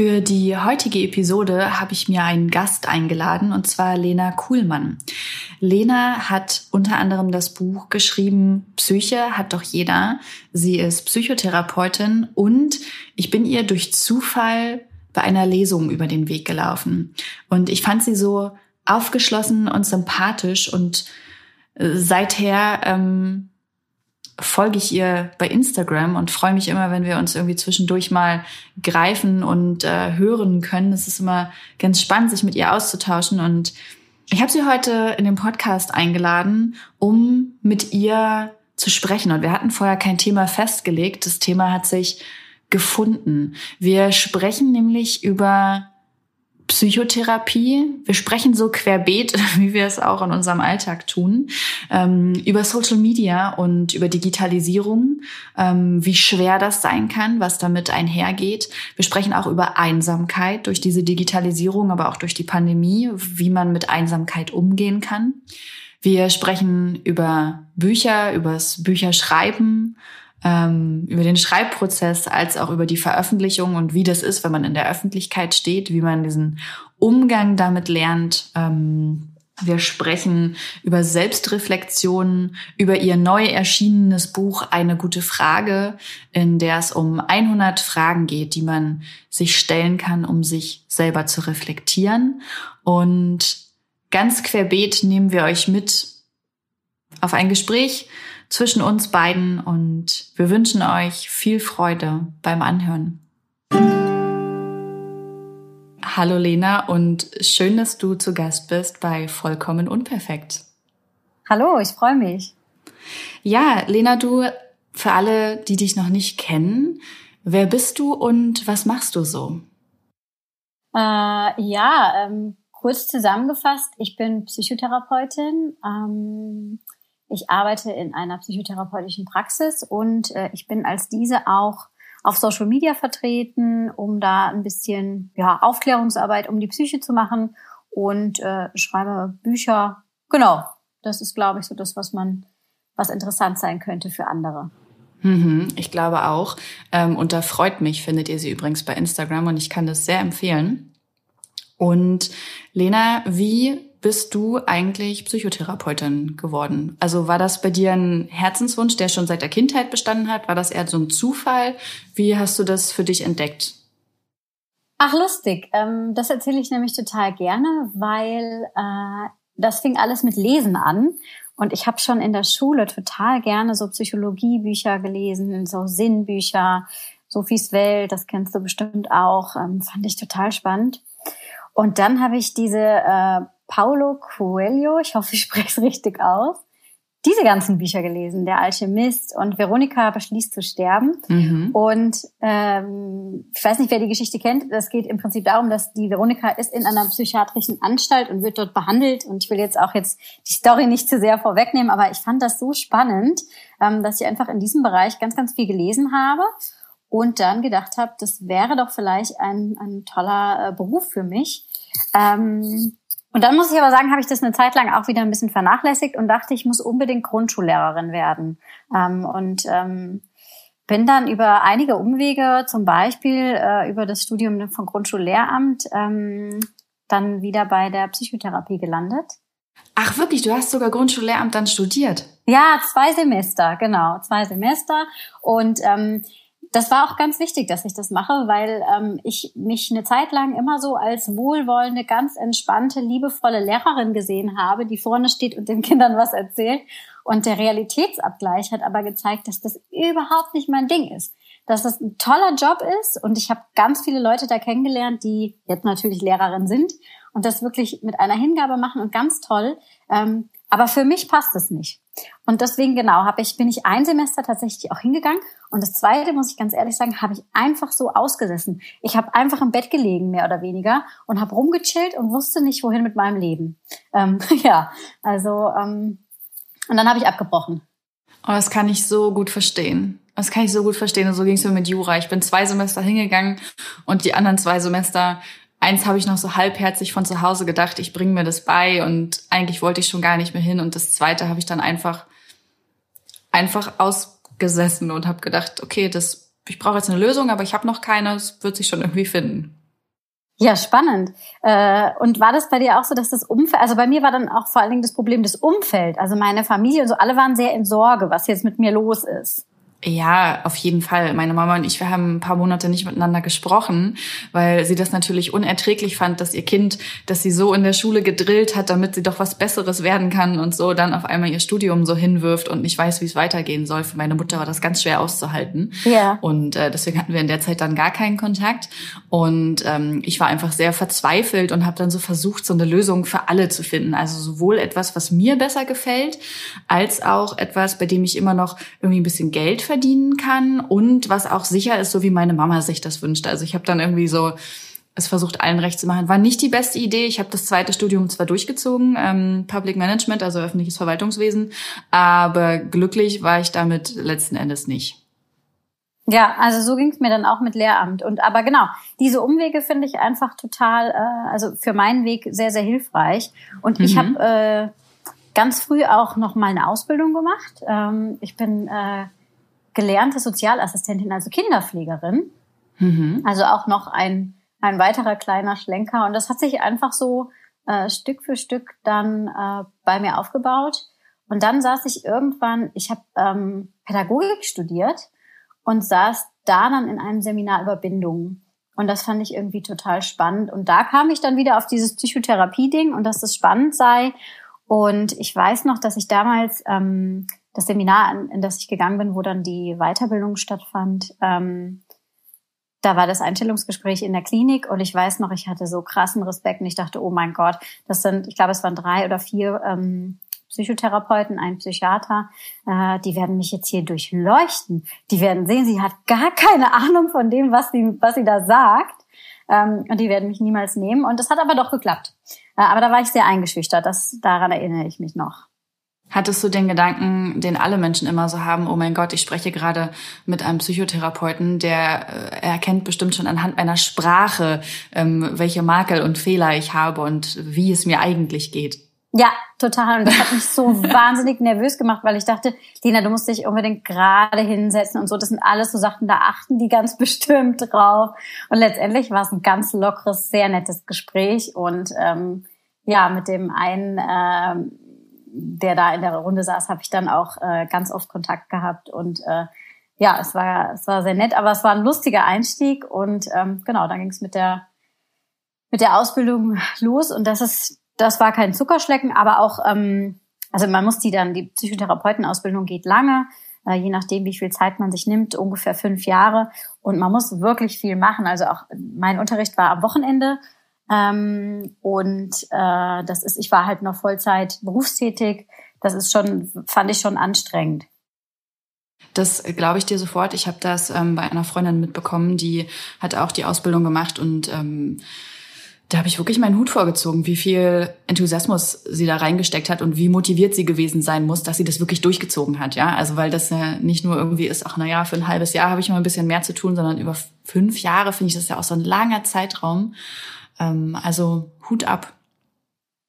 Für die heutige Episode habe ich mir einen Gast eingeladen, und zwar Lena Kuhlmann. Lena hat unter anderem das Buch geschrieben, Psyche hat doch jeder. Sie ist Psychotherapeutin und ich bin ihr durch Zufall bei einer Lesung über den Weg gelaufen. Und ich fand sie so aufgeschlossen und sympathisch und äh, seither ähm, folge ich ihr bei Instagram und freue mich immer, wenn wir uns irgendwie zwischendurch mal greifen und äh, hören können. Es ist immer ganz spannend, sich mit ihr auszutauschen. Und ich habe sie heute in den Podcast eingeladen, um mit ihr zu sprechen. Und wir hatten vorher kein Thema festgelegt. Das Thema hat sich gefunden. Wir sprechen nämlich über Psychotherapie. Wir sprechen so querbeet, wie wir es auch in unserem Alltag tun, ähm, über Social Media und über Digitalisierung, ähm, wie schwer das sein kann, was damit einhergeht. Wir sprechen auch über Einsamkeit durch diese Digitalisierung, aber auch durch die Pandemie, wie man mit Einsamkeit umgehen kann. Wir sprechen über Bücher, übers Bücherschreiben, ähm, über den Schreibprozess als auch über die Veröffentlichung und wie das ist, wenn man in der Öffentlichkeit steht, wie man diesen Umgang damit lernt. Ähm, wir sprechen über Selbstreflexion, über ihr neu erschienenes Buch Eine gute Frage, in der es um 100 Fragen geht, die man sich stellen kann, um sich selber zu reflektieren. Und ganz querbeet nehmen wir euch mit auf ein Gespräch zwischen uns beiden und wir wünschen euch viel Freude beim Anhören. Hallo Lena und schön, dass du zu Gast bist bei Vollkommen Unperfekt. Hallo, ich freue mich. Ja, Lena, du, für alle, die dich noch nicht kennen, wer bist du und was machst du so? Äh, ja, ähm, kurz zusammengefasst, ich bin Psychotherapeutin. Ähm, ich arbeite in einer psychotherapeutischen Praxis und äh, ich bin als diese auch auf Social Media vertreten, um da ein bisschen ja, Aufklärungsarbeit um die Psyche zu machen und äh, schreibe Bücher. Genau, das ist, glaube ich, so das, was man, was interessant sein könnte für andere. Mhm, ich glaube auch. Ähm, und da freut mich, findet ihr sie übrigens bei Instagram und ich kann das sehr empfehlen. Und Lena, wie bist du eigentlich Psychotherapeutin geworden? Also war das bei dir ein Herzenswunsch, der schon seit der Kindheit bestanden hat? War das eher so ein Zufall? Wie hast du das für dich entdeckt? Ach, lustig. Ähm, das erzähle ich nämlich total gerne, weil äh, das fing alles mit Lesen an. Und ich habe schon in der Schule total gerne so Psychologiebücher gelesen, so Sinnbücher, Sophies Welt, das kennst du bestimmt auch, ähm, fand ich total spannend. Und dann habe ich diese äh, Paulo Coelho, ich hoffe, ich spreche es richtig aus, diese ganzen Bücher gelesen, Der Alchemist und Veronika beschließt zu sterben. Mhm. Und ähm, ich weiß nicht, wer die Geschichte kennt. Das geht im Prinzip darum, dass die Veronika ist in einer psychiatrischen Anstalt und wird dort behandelt. Und ich will jetzt auch jetzt die Story nicht zu sehr vorwegnehmen, aber ich fand das so spannend, ähm, dass ich einfach in diesem Bereich ganz, ganz viel gelesen habe und dann gedacht habe, das wäre doch vielleicht ein, ein toller äh, Beruf für mich. Ähm, und dann muss ich aber sagen, habe ich das eine Zeit lang auch wieder ein bisschen vernachlässigt und dachte, ich muss unbedingt Grundschullehrerin werden. Ähm, und ähm, bin dann über einige Umwege, zum Beispiel äh, über das Studium von Grundschullehramt, ähm, dann wieder bei der Psychotherapie gelandet. Ach wirklich, du hast sogar Grundschullehramt dann studiert? Ja, zwei Semester, genau, zwei Semester. Und ähm, das war auch ganz wichtig, dass ich das mache, weil ähm, ich mich eine Zeit lang immer so als wohlwollende, ganz entspannte, liebevolle Lehrerin gesehen habe, die vorne steht und den Kindern was erzählt. Und der Realitätsabgleich hat aber gezeigt, dass das überhaupt nicht mein Ding ist. Dass das ein toller Job ist und ich habe ganz viele Leute da kennengelernt, die jetzt natürlich Lehrerin sind und das wirklich mit einer Hingabe machen und ganz toll. Ähm, Aber für mich passt es nicht. Und deswegen genau habe ich bin ich ein Semester tatsächlich auch hingegangen und das zweite muss ich ganz ehrlich sagen, habe ich einfach so ausgesessen. Ich habe einfach im Bett gelegen mehr oder weniger und habe rumgechillt und wusste nicht wohin mit meinem Leben. Ähm, ja, also ähm, und dann habe ich abgebrochen. Oh, das kann ich so gut verstehen. Das kann ich so gut verstehen. Und so ging es mir mit Jura. Ich bin zwei Semester hingegangen und die anderen zwei Semester eins habe ich noch so halbherzig von zu Hause gedacht, ich bringe mir das bei und eigentlich wollte ich schon gar nicht mehr hin. Und das zweite habe ich dann einfach, einfach ausgesessen und habe gedacht, okay, das, ich brauche jetzt eine Lösung, aber ich habe noch keine, es wird sich schon irgendwie finden. Ja, spannend. Äh, und war das bei dir auch so, dass das Umfeld, also bei mir war dann auch vor allen Dingen das Problem des Umfeld, also meine Familie und so, alle waren sehr in Sorge, was jetzt mit mir los ist. Ja, auf jeden Fall. Meine Mama und ich, wir haben ein paar Monate nicht miteinander gesprochen, weil sie das natürlich unerträglich fand, dass ihr Kind, das sie so in der Schule gedrillt hat, damit sie doch was Besseres werden kann und so, dann auf einmal ihr Studium so hinwirft und nicht weiß, wie es weitergehen soll. Für meine Mutter war das ganz schwer auszuhalten. Ja. Und äh, deswegen hatten wir in der Zeit dann gar keinen Kontakt. Und ähm, ich war einfach sehr verzweifelt und habe dann so versucht, so eine Lösung für alle zu finden. Also sowohl etwas, was mir besser gefällt, als auch etwas, bei dem ich immer noch irgendwie ein bisschen Geld verdienen kann und was auch sicher ist, so wie meine Mama sich das wünscht. Also ich habe dann irgendwie so es versucht, allen recht zu machen. War nicht die beste Idee. Ich habe das zweite Studium zwar durchgezogen, ähm, Public Management, also öffentliches Verwaltungswesen, aber glücklich war ich damit letzten Endes nicht. Ja, also so ging es mir dann auch mit Lehramt. Und aber genau, diese Umwege finde ich einfach total, äh, also für meinen Weg sehr, sehr hilfreich. Und mhm. ich habe äh, ganz früh auch noch mal eine Ausbildung gemacht. Ähm, ich bin äh, gelernte Sozialassistentin, also Kinderpflegerin. Mhm. Also auch noch ein, ein weiterer kleiner Schlenker. Und das hat sich einfach so äh, Stück für Stück dann äh, bei mir aufgebaut. Und dann saß ich irgendwann, ich habe ähm, Pädagogik studiert und saß da dann in einem Seminar über Bindung. Und das fand ich irgendwie total spannend. Und da kam ich dann wieder auf dieses Psychotherapie-Ding und dass das spannend sei. Und ich weiß noch, dass ich damals ähm, das Seminar, in das ich gegangen bin, wo dann die Weiterbildung stattfand, ähm, da war das Einstellungsgespräch in der Klinik und ich weiß noch, ich hatte so krassen Respekt und ich dachte, oh mein Gott, das sind, ich glaube, es waren drei oder vier ähm, Psychotherapeuten, ein Psychiater, äh, die werden mich jetzt hier durchleuchten. Die werden sehen, sie hat gar keine Ahnung von dem, was sie, was sie da sagt. Ähm, und die werden mich niemals nehmen. Und das hat aber doch geklappt. Äh, aber da war ich sehr eingeschüchtert. Das, daran erinnere ich mich noch. Hattest du den Gedanken, den alle Menschen immer so haben, oh mein Gott, ich spreche gerade mit einem Psychotherapeuten, der äh, erkennt bestimmt schon anhand meiner Sprache, ähm, welche Makel und Fehler ich habe und wie es mir eigentlich geht? Ja, total. Und das hat mich so wahnsinnig nervös gemacht, weil ich dachte, Lina, du musst dich unbedingt gerade hinsetzen und so. Das sind alles so Sachen, da achten die ganz bestimmt drauf. Und letztendlich war es ein ganz lockeres, sehr nettes Gespräch. Und ähm, ja, mit dem einen ähm, der da in der Runde saß, habe ich dann auch äh, ganz oft Kontakt gehabt und äh, ja, es war es war sehr nett, aber es war ein lustiger Einstieg und ähm, genau, dann ging es mit der mit der Ausbildung los und das ist das war kein Zuckerschlecken, aber auch ähm, also man muss die dann die Psychotherapeutenausbildung geht lange, äh, je nachdem wie viel Zeit man sich nimmt, ungefähr fünf Jahre und man muss wirklich viel machen. Also auch mein Unterricht war am Wochenende ähm, und äh, das ist, ich war halt noch Vollzeit berufstätig. Das ist schon, fand ich schon anstrengend. Das glaube ich dir sofort. Ich habe das ähm, bei einer Freundin mitbekommen, die hat auch die Ausbildung gemacht und ähm, da habe ich wirklich meinen Hut vorgezogen, wie viel Enthusiasmus sie da reingesteckt hat und wie motiviert sie gewesen sein muss, dass sie das wirklich durchgezogen hat, ja. Also weil das ja nicht nur irgendwie ist, ach na ja, für ein halbes Jahr habe ich mal ein bisschen mehr zu tun, sondern über fünf Jahre finde ich das ja auch so ein langer Zeitraum. Ähm, also Hut ab.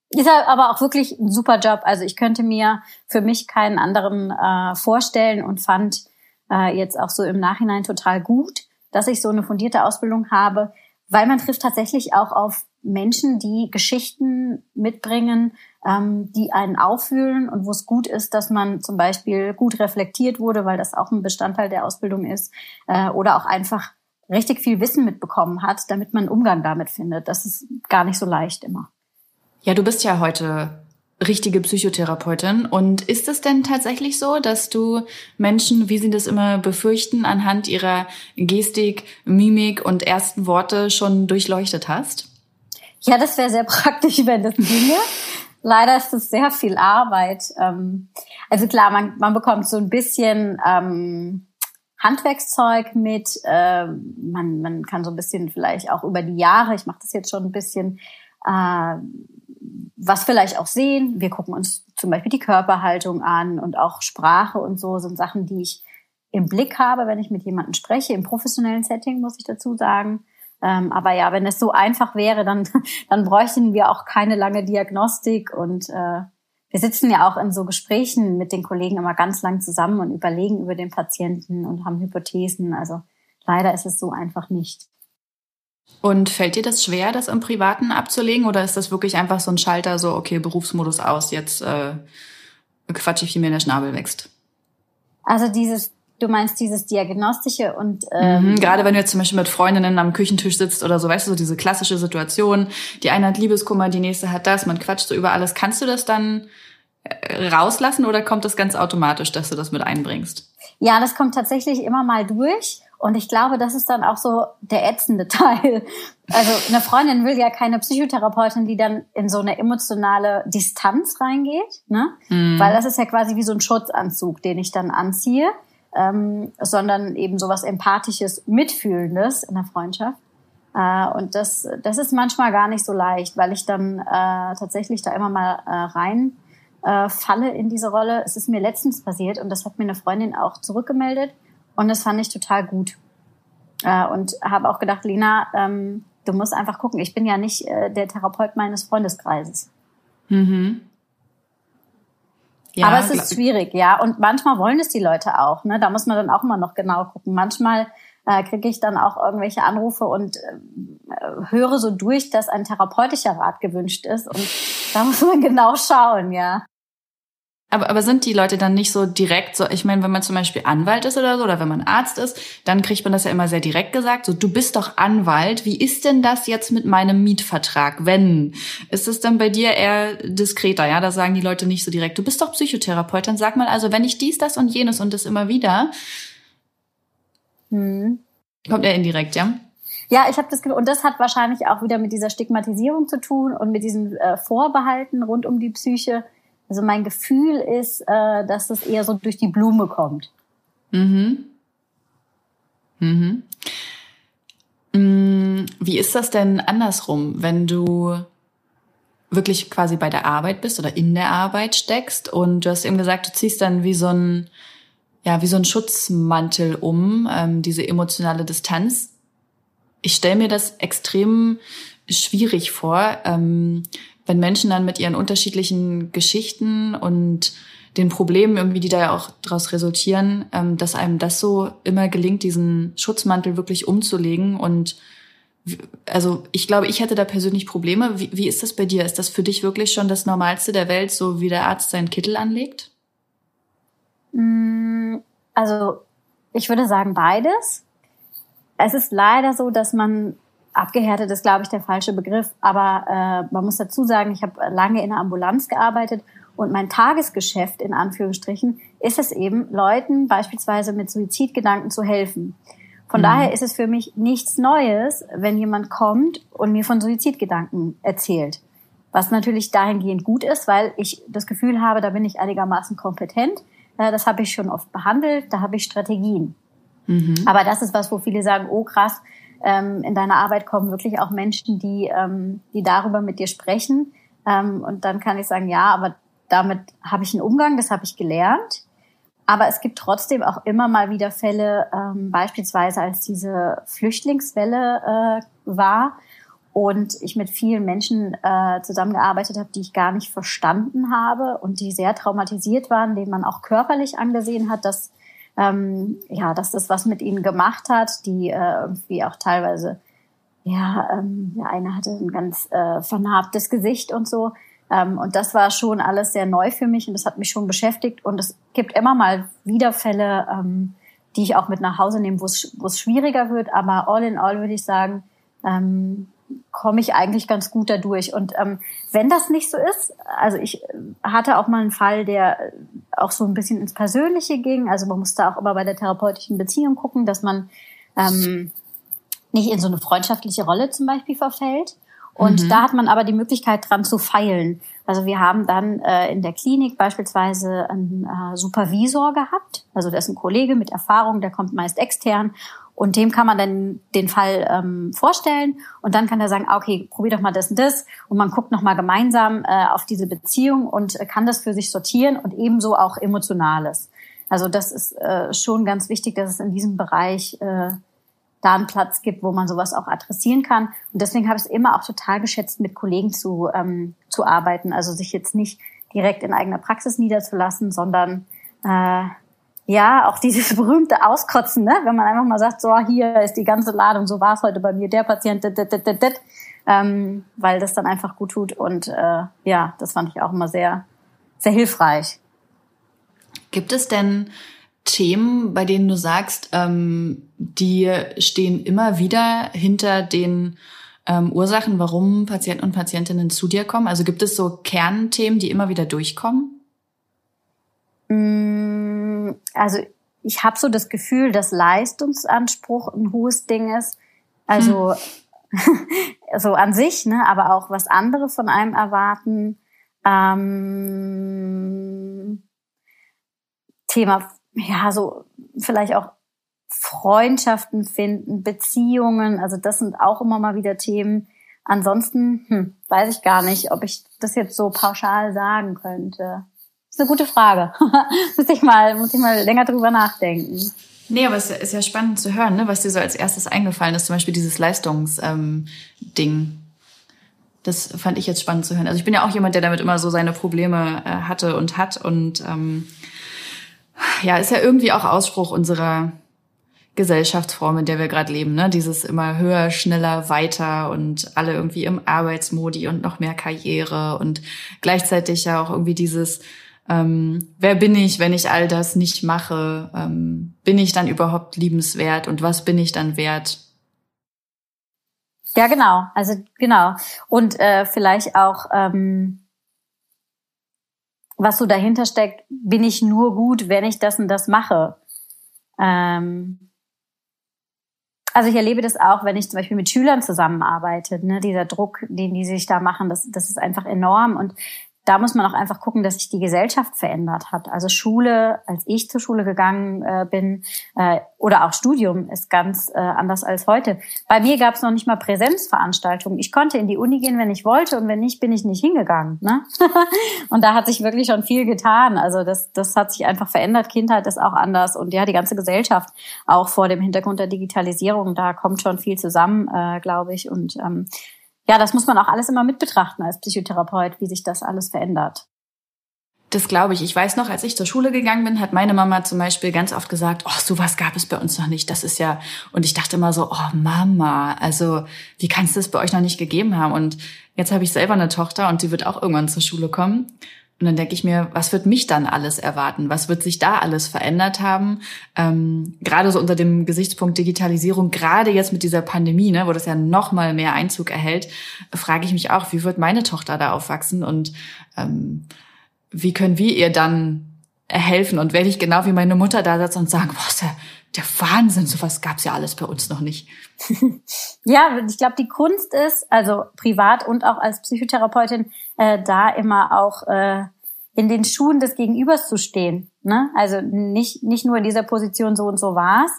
Ist aber auch wirklich ein super Job. Also ich könnte mir für mich keinen anderen äh, vorstellen und fand äh, jetzt auch so im Nachhinein total gut, dass ich so eine fundierte Ausbildung habe, weil man trifft tatsächlich auch auf Menschen, die Geschichten mitbringen, ähm, die einen auffühlen und wo es gut ist, dass man zum Beispiel gut reflektiert wurde, weil das auch ein Bestandteil der Ausbildung ist, äh, oder auch einfach richtig viel Wissen mitbekommen hat, damit man einen Umgang damit findet. Das ist gar nicht so leicht immer. Ja, du bist ja heute richtige Psychotherapeutin. Und ist es denn tatsächlich so, dass du Menschen, wie sie das immer befürchten, anhand ihrer Gestik, Mimik und ersten Worte schon durchleuchtet hast? Ja, das wäre sehr praktisch, wenn das ginge. leider ist es sehr viel Arbeit. Ähm, also klar, man, man bekommt so ein bisschen ähm, Handwerkszeug mit. Äh, man, man kann so ein bisschen vielleicht auch über die Jahre, ich mache das jetzt schon ein bisschen, äh, was vielleicht auch sehen. Wir gucken uns zum Beispiel die Körperhaltung an und auch Sprache und so sind Sachen, die ich im Blick habe, wenn ich mit jemandem spreche, im professionellen Setting, muss ich dazu sagen. Ähm, aber ja, wenn es so einfach wäre, dann, dann bräuchten wir auch keine lange Diagnostik und äh, wir sitzen ja auch in so Gesprächen mit den Kollegen immer ganz lang zusammen und überlegen über den Patienten und haben Hypothesen. Also leider ist es so einfach nicht. Und fällt dir das schwer, das im Privaten abzulegen oder ist das wirklich einfach so ein Schalter, so okay, Berufsmodus aus, jetzt äh, quatsche ich, wie mir der Schnabel wächst? Also dieses Du meinst dieses Diagnostische und ähm, mhm, gerade wenn du jetzt zum Beispiel mit Freundinnen am Küchentisch sitzt oder so, weißt du, so diese klassische Situation, die eine hat Liebeskummer, die nächste hat das, man quatscht so über alles. Kannst du das dann äh, rauslassen oder kommt das ganz automatisch, dass du das mit einbringst? Ja, das kommt tatsächlich immer mal durch. Und ich glaube, das ist dann auch so der ätzende Teil. Also eine Freundin will ja keine Psychotherapeutin, die dann in so eine emotionale Distanz reingeht, ne? Mhm. Weil das ist ja quasi wie so ein Schutzanzug, den ich dann anziehe ähm, sondern eben sowas Empathisches, Mitfühlendes in der Freundschaft. Äh, und das, das ist manchmal gar nicht so leicht, weil ich dann äh, tatsächlich da immer mal äh, rein äh, falle in diese Rolle. Es ist mir letztens passiert und das hat mir eine Freundin auch zurückgemeldet und das fand ich total gut. Äh, und habe auch gedacht, Lina, ähm, du musst einfach gucken. Ich bin ja nicht äh, der Therapeut meines Freundeskreises. Mhm. Ja, Aber es ist schwierig, ja. Und manchmal wollen es die Leute auch. Ne? Da muss man dann auch mal noch genau gucken. Manchmal äh, kriege ich dann auch irgendwelche Anrufe und äh, höre so durch, dass ein therapeutischer Rat gewünscht ist. Und da muss man genau schauen, ja. Aber, aber sind die Leute dann nicht so direkt so, ich meine, wenn man zum Beispiel Anwalt ist oder so, oder wenn man Arzt ist, dann kriegt man das ja immer sehr direkt gesagt, so, du bist doch Anwalt, wie ist denn das jetzt mit meinem Mietvertrag, wenn? Ist es dann bei dir eher diskreter, ja? Da sagen die Leute nicht so direkt, du bist doch Psychotherapeut, dann sag mal, also wenn ich dies, das und jenes und das immer wieder, hm. kommt er indirekt, ja? Ja, ich habe das Gefühl, und das hat wahrscheinlich auch wieder mit dieser Stigmatisierung zu tun und mit diesen äh, Vorbehalten rund um die Psyche also mein Gefühl ist, äh, dass es eher so durch die Blume kommt. Mhm. Mhm. Mm, wie ist das denn andersrum, wenn du wirklich quasi bei der Arbeit bist oder in der Arbeit steckst und du hast eben gesagt, du ziehst dann wie so ein ja wie so ein Schutzmantel um ähm, diese emotionale Distanz. Ich stelle mir das extrem schwierig vor. Ähm, wenn Menschen dann mit ihren unterschiedlichen Geschichten und den Problemen irgendwie, die da ja auch daraus resultieren, ähm, dass einem das so immer gelingt, diesen Schutzmantel wirklich umzulegen. Und also ich glaube, ich hätte da persönlich Probleme. Wie, wie ist das bei dir? Ist das für dich wirklich schon das Normalste der Welt, so wie der Arzt seinen Kittel anlegt? Mm, also ich würde sagen beides. Es ist leider so, dass man abgehärtet ist, glaube ich, der falsche Begriff. Aber äh, man muss dazu sagen, ich habe lange in der Ambulanz gearbeitet und mein Tagesgeschäft in Anführungsstrichen ist es eben, Leuten beispielsweise mit Suizidgedanken zu helfen. Von mhm. daher ist es für mich nichts Neues, wenn jemand kommt und mir von Suizidgedanken erzählt. Was natürlich dahingehend gut ist, weil ich das Gefühl habe, da bin ich einigermaßen kompetent. Äh, das habe ich schon oft behandelt, da habe ich Strategien. Mhm. Aber das ist was, wo viele sagen, oh krass, ähm, in deiner Arbeit kommen wirklich auch Menschen, die, ähm, die darüber mit dir sprechen. Ähm, und dann kann ich sagen, ja, aber damit habe ich einen Umgang, das habe ich gelernt. Aber es gibt trotzdem auch immer mal wieder Fälle, ähm, beispielsweise als diese Flüchtlingswelle äh, war und ich mit vielen Menschen äh, zusammengearbeitet habe, die ich gar nicht verstanden habe und die sehr traumatisiert waren, denen man auch körperlich angesehen hat, dass ähm, ja, dass das was mit ihnen gemacht hat, die äh, irgendwie auch teilweise, ja, ähm, der eine hatte ein ganz äh, vernarbtes Gesicht und so. Ähm, und das war schon alles sehr neu für mich und das hat mich schon beschäftigt. Und es gibt immer mal wieder Fälle, ähm, die ich auch mit nach Hause nehme, wo es schwieriger wird. Aber all in all würde ich sagen, ähm, komme ich eigentlich ganz gut dadurch. Und ähm, wenn das nicht so ist, also ich hatte auch mal einen Fall, der auch so ein bisschen ins Persönliche ging. Also man musste auch immer bei der therapeutischen Beziehung gucken, dass man ähm, nicht in so eine freundschaftliche Rolle zum Beispiel verfällt. Und mhm. da hat man aber die Möglichkeit dran zu feilen. Also wir haben dann äh, in der Klinik beispielsweise einen äh, Supervisor gehabt. Also das ist ein Kollege mit Erfahrung, der kommt meist extern und dem kann man dann den Fall ähm, vorstellen und dann kann er sagen, okay, probier doch mal das und das und man guckt noch mal gemeinsam äh, auf diese Beziehung und äh, kann das für sich sortieren und ebenso auch Emotionales. Also das ist äh, schon ganz wichtig, dass es in diesem Bereich äh, da einen Platz gibt, wo man sowas auch adressieren kann. Und deswegen habe ich es immer auch total geschätzt, mit Kollegen zu, ähm, zu arbeiten. Also sich jetzt nicht direkt in eigener Praxis niederzulassen, sondern äh, ja, auch dieses berühmte Auskotzen, ne? wenn man einfach mal sagt, so hier ist die ganze Ladung, so war es heute bei mir, der Patient, dit, dit, dit, dit, ähm, weil das dann einfach gut tut. Und äh, ja, das fand ich auch immer sehr, sehr hilfreich. Gibt es denn Themen, bei denen du sagst, ähm, die stehen immer wieder hinter den ähm, Ursachen, warum Patienten und Patientinnen zu dir kommen? Also gibt es so Kernthemen, die immer wieder durchkommen? Also ich habe so das Gefühl, dass Leistungsanspruch ein hohes Ding ist. Also hm. so an sich, ne, aber auch was andere von einem erwarten. Ähm, Thema ja, so vielleicht auch Freundschaften finden, Beziehungen, also das sind auch immer mal wieder Themen. Ansonsten hm, weiß ich gar nicht, ob ich das jetzt so pauschal sagen könnte. Ist eine gute Frage. muss ich mal, muss ich mal länger drüber nachdenken. Nee, aber es ist ja spannend zu hören, ne, was dir so als erstes eingefallen ist, zum Beispiel dieses Leistungsding. Ähm, das fand ich jetzt spannend zu hören. Also ich bin ja auch jemand, der damit immer so seine Probleme äh, hatte und hat und ähm, ja, ist ja irgendwie auch Ausspruch unserer Gesellschaftsform, in der wir gerade leben, ne? Dieses immer höher, schneller, weiter und alle irgendwie im Arbeitsmodi und noch mehr Karriere und gleichzeitig ja auch irgendwie dieses, ähm, wer bin ich, wenn ich all das nicht mache? Ähm, bin ich dann überhaupt liebenswert und was bin ich dann wert? Ja, genau. Also genau. Und äh, vielleicht auch ähm, was so dahinter steckt, bin ich nur gut, wenn ich das und das mache. Ähm also ich erlebe das auch, wenn ich zum Beispiel mit Schülern zusammenarbeite. Ne? Dieser Druck, den die sich da machen, das, das ist einfach enorm. Und da muss man auch einfach gucken, dass sich die Gesellschaft verändert hat. Also Schule, als ich zur Schule gegangen äh, bin, äh, oder auch Studium ist ganz äh, anders als heute. Bei mir gab es noch nicht mal Präsenzveranstaltungen. Ich konnte in die Uni gehen, wenn ich wollte, und wenn nicht, bin ich nicht hingegangen. Ne? und da hat sich wirklich schon viel getan. Also das, das hat sich einfach verändert. Kindheit ist auch anders und ja, die ganze Gesellschaft auch vor dem Hintergrund der Digitalisierung, da kommt schon viel zusammen, äh, glaube ich. Und ähm, ja, das muss man auch alles immer mit betrachten als Psychotherapeut, wie sich das alles verändert. Das glaube ich. Ich weiß noch, als ich zur Schule gegangen bin, hat meine Mama zum Beispiel ganz oft gesagt, oh, sowas gab es bei uns noch nicht. Das ist ja, und ich dachte immer so, oh Mama, also wie kannst du das bei euch noch nicht gegeben haben? Und jetzt habe ich selber eine Tochter und sie wird auch irgendwann zur Schule kommen. Und dann denke ich mir, was wird mich dann alles erwarten? Was wird sich da alles verändert haben? Ähm, gerade so unter dem Gesichtspunkt Digitalisierung, gerade jetzt mit dieser Pandemie, ne, wo das ja noch mal mehr Einzug erhält, frage ich mich auch, wie wird meine Tochter da aufwachsen und ähm, wie können wir ihr dann helfen? Und werde ich genau wie meine Mutter da sitzen und sagen, ist der, der Wahnsinn, sowas gab's ja alles bei uns noch nicht. ja, ich glaube, die Kunst ist, also privat und auch als Psychotherapeutin, äh, da immer auch äh, in den Schuhen des Gegenübers zu stehen. Ne? Also nicht, nicht nur in dieser Position so und so war's,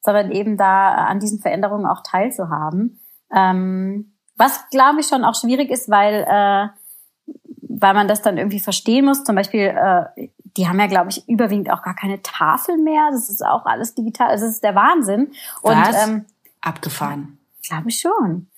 sondern eben da an diesen Veränderungen auch teilzuhaben. Ähm, was, glaube ich, schon auch schwierig ist, weil, äh, weil man das dann irgendwie verstehen muss. Zum Beispiel, äh, die haben ja, glaube ich, überwiegend auch gar keine Tafel mehr. Das ist auch alles digital. Also das ist der Wahnsinn. Und Was? Ähm, abgefahren. Glaube ich schon.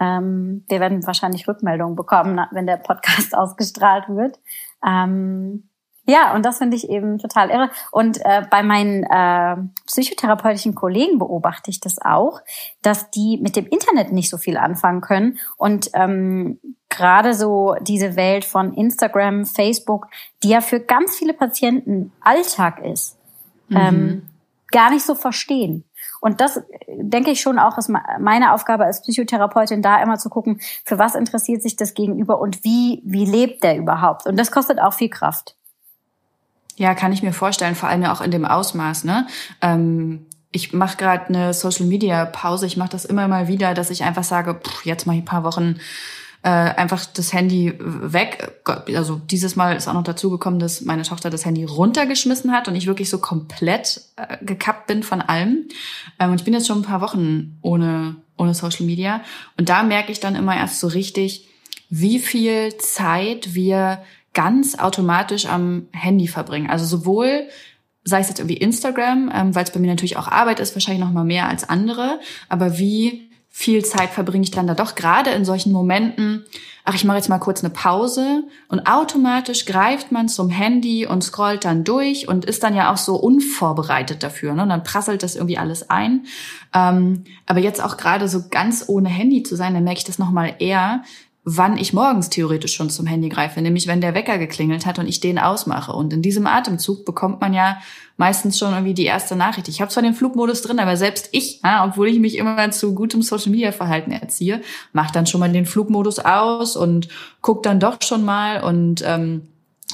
Ähm, wir werden wahrscheinlich Rückmeldungen bekommen, wenn der Podcast ausgestrahlt wird. Ähm, ja, und das finde ich eben total irre. Und äh, bei meinen äh, psychotherapeutischen Kollegen beobachte ich das auch, dass die mit dem Internet nicht so viel anfangen können und ähm, gerade so diese Welt von Instagram, Facebook, die ja für ganz viele Patienten Alltag ist, mhm. ähm, gar nicht so verstehen. Und das denke ich schon auch, ist meine Aufgabe als Psychotherapeutin, da immer zu gucken, für was interessiert sich das Gegenüber und wie, wie lebt der überhaupt? Und das kostet auch viel Kraft. Ja, kann ich mir vorstellen, vor allem ja auch in dem Ausmaß. Ne? Ähm, ich mache gerade eine Social Media Pause. Ich mache das immer mal wieder, dass ich einfach sage, pff, jetzt mal ein paar Wochen äh, einfach das Handy weg. Also dieses Mal ist auch noch dazu gekommen, dass meine Tochter das Handy runtergeschmissen hat und ich wirklich so komplett äh, gekappt bin von allem. Ähm, und ich bin jetzt schon ein paar Wochen ohne, ohne Social Media. Und da merke ich dann immer erst so richtig, wie viel Zeit wir ganz automatisch am Handy verbringen. Also sowohl sei es jetzt irgendwie Instagram, ähm, weil es bei mir natürlich auch Arbeit ist, wahrscheinlich noch mal mehr als andere, aber wie viel Zeit verbringe ich dann da doch gerade in solchen Momenten, ach, ich mache jetzt mal kurz eine Pause und automatisch greift man zum Handy und scrollt dann durch und ist dann ja auch so unvorbereitet dafür. Ne? Und dann prasselt das irgendwie alles ein. Ähm, aber jetzt auch gerade so ganz ohne Handy zu sein, dann merke ich das nochmal eher, wann ich morgens theoretisch schon zum Handy greife, nämlich wenn der Wecker geklingelt hat und ich den ausmache. Und in diesem Atemzug bekommt man ja meistens schon irgendwie die erste Nachricht. Ich habe zwar den Flugmodus drin, aber selbst ich, ja, obwohl ich mich immer zu gutem Social-Media-Verhalten erziehe, mache dann schon mal den Flugmodus aus und guck dann doch schon mal und ähm,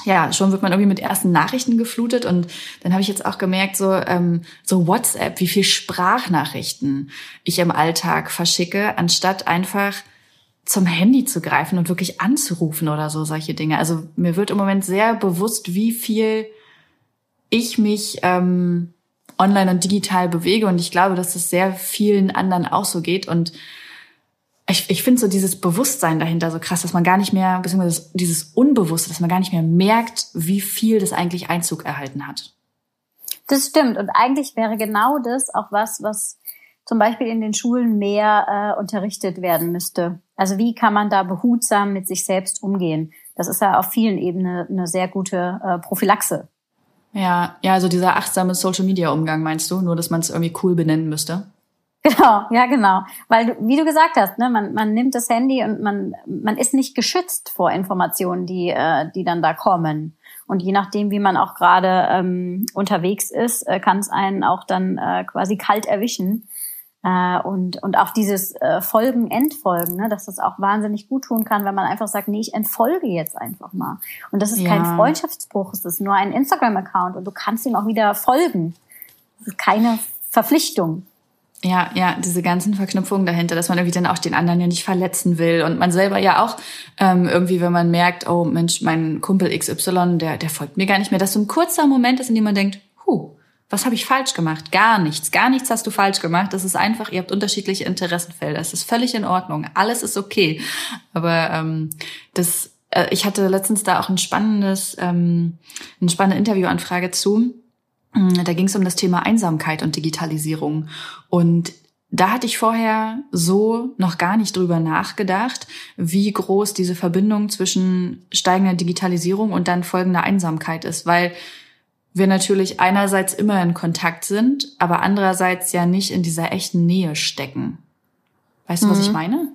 ja, schon wird man irgendwie mit ersten Nachrichten geflutet und dann habe ich jetzt auch gemerkt, so, ähm, so WhatsApp, wie viel Sprachnachrichten ich im Alltag verschicke, anstatt einfach zum Handy zu greifen und wirklich anzurufen oder so solche Dinge. Also mir wird im Moment sehr bewusst, wie viel ich mich ähm, online und digital bewege und ich glaube, dass es sehr vielen anderen auch so geht und ich, ich finde so dieses Bewusstsein dahinter so krass, dass man gar nicht mehr, beziehungsweise dieses Unbewusste, dass man gar nicht mehr merkt, wie viel das eigentlich Einzug erhalten hat. Das stimmt. Und eigentlich wäre genau das auch was, was zum Beispiel in den Schulen mehr äh, unterrichtet werden müsste. Also wie kann man da behutsam mit sich selbst umgehen? Das ist ja auf vielen Ebenen eine sehr gute äh, Prophylaxe. Ja, ja, also dieser achtsame Social Media Umgang meinst du, nur dass man es irgendwie cool benennen müsste? Genau, ja, genau. Weil du, wie du gesagt hast, ne, man, man nimmt das Handy und man, man ist nicht geschützt vor Informationen, die, äh, die dann da kommen. Und je nachdem, wie man auch gerade ähm, unterwegs ist, äh, kann es einen auch dann äh, quasi kalt erwischen. Äh, und, und auch dieses äh, Folgen, Entfolgen, ne, dass das auch wahnsinnig gut tun kann, wenn man einfach sagt, nee, ich entfolge jetzt einfach mal. Und das ist ja. kein Freundschaftsbruch, es ist nur ein Instagram-Account und du kannst ihm auch wieder folgen. Das ist keine Verpflichtung. Ja, ja, diese ganzen Verknüpfungen dahinter, dass man irgendwie dann auch den anderen ja nicht verletzen will und man selber ja auch ähm, irgendwie, wenn man merkt, oh Mensch, mein Kumpel XY, der, der folgt mir gar nicht mehr, dass so ein kurzer Moment ist, in dem man denkt, huh, was habe ich falsch gemacht? Gar nichts. Gar nichts hast du falsch gemacht. Das ist einfach, ihr habt unterschiedliche Interessenfelder. Das ist völlig in Ordnung. Alles ist okay. Aber ähm, das, äh, ich hatte letztens da auch ein spannendes, ähm, eine spannende Interviewanfrage zu. Mm, da ging es um das Thema Einsamkeit und Digitalisierung. Und da hatte ich vorher so noch gar nicht drüber nachgedacht, wie groß diese Verbindung zwischen steigender Digitalisierung und dann folgender Einsamkeit ist, weil wir natürlich einerseits immer in Kontakt sind, aber andererseits ja nicht in dieser echten Nähe stecken. Weißt du, mhm. was ich mhm. meine?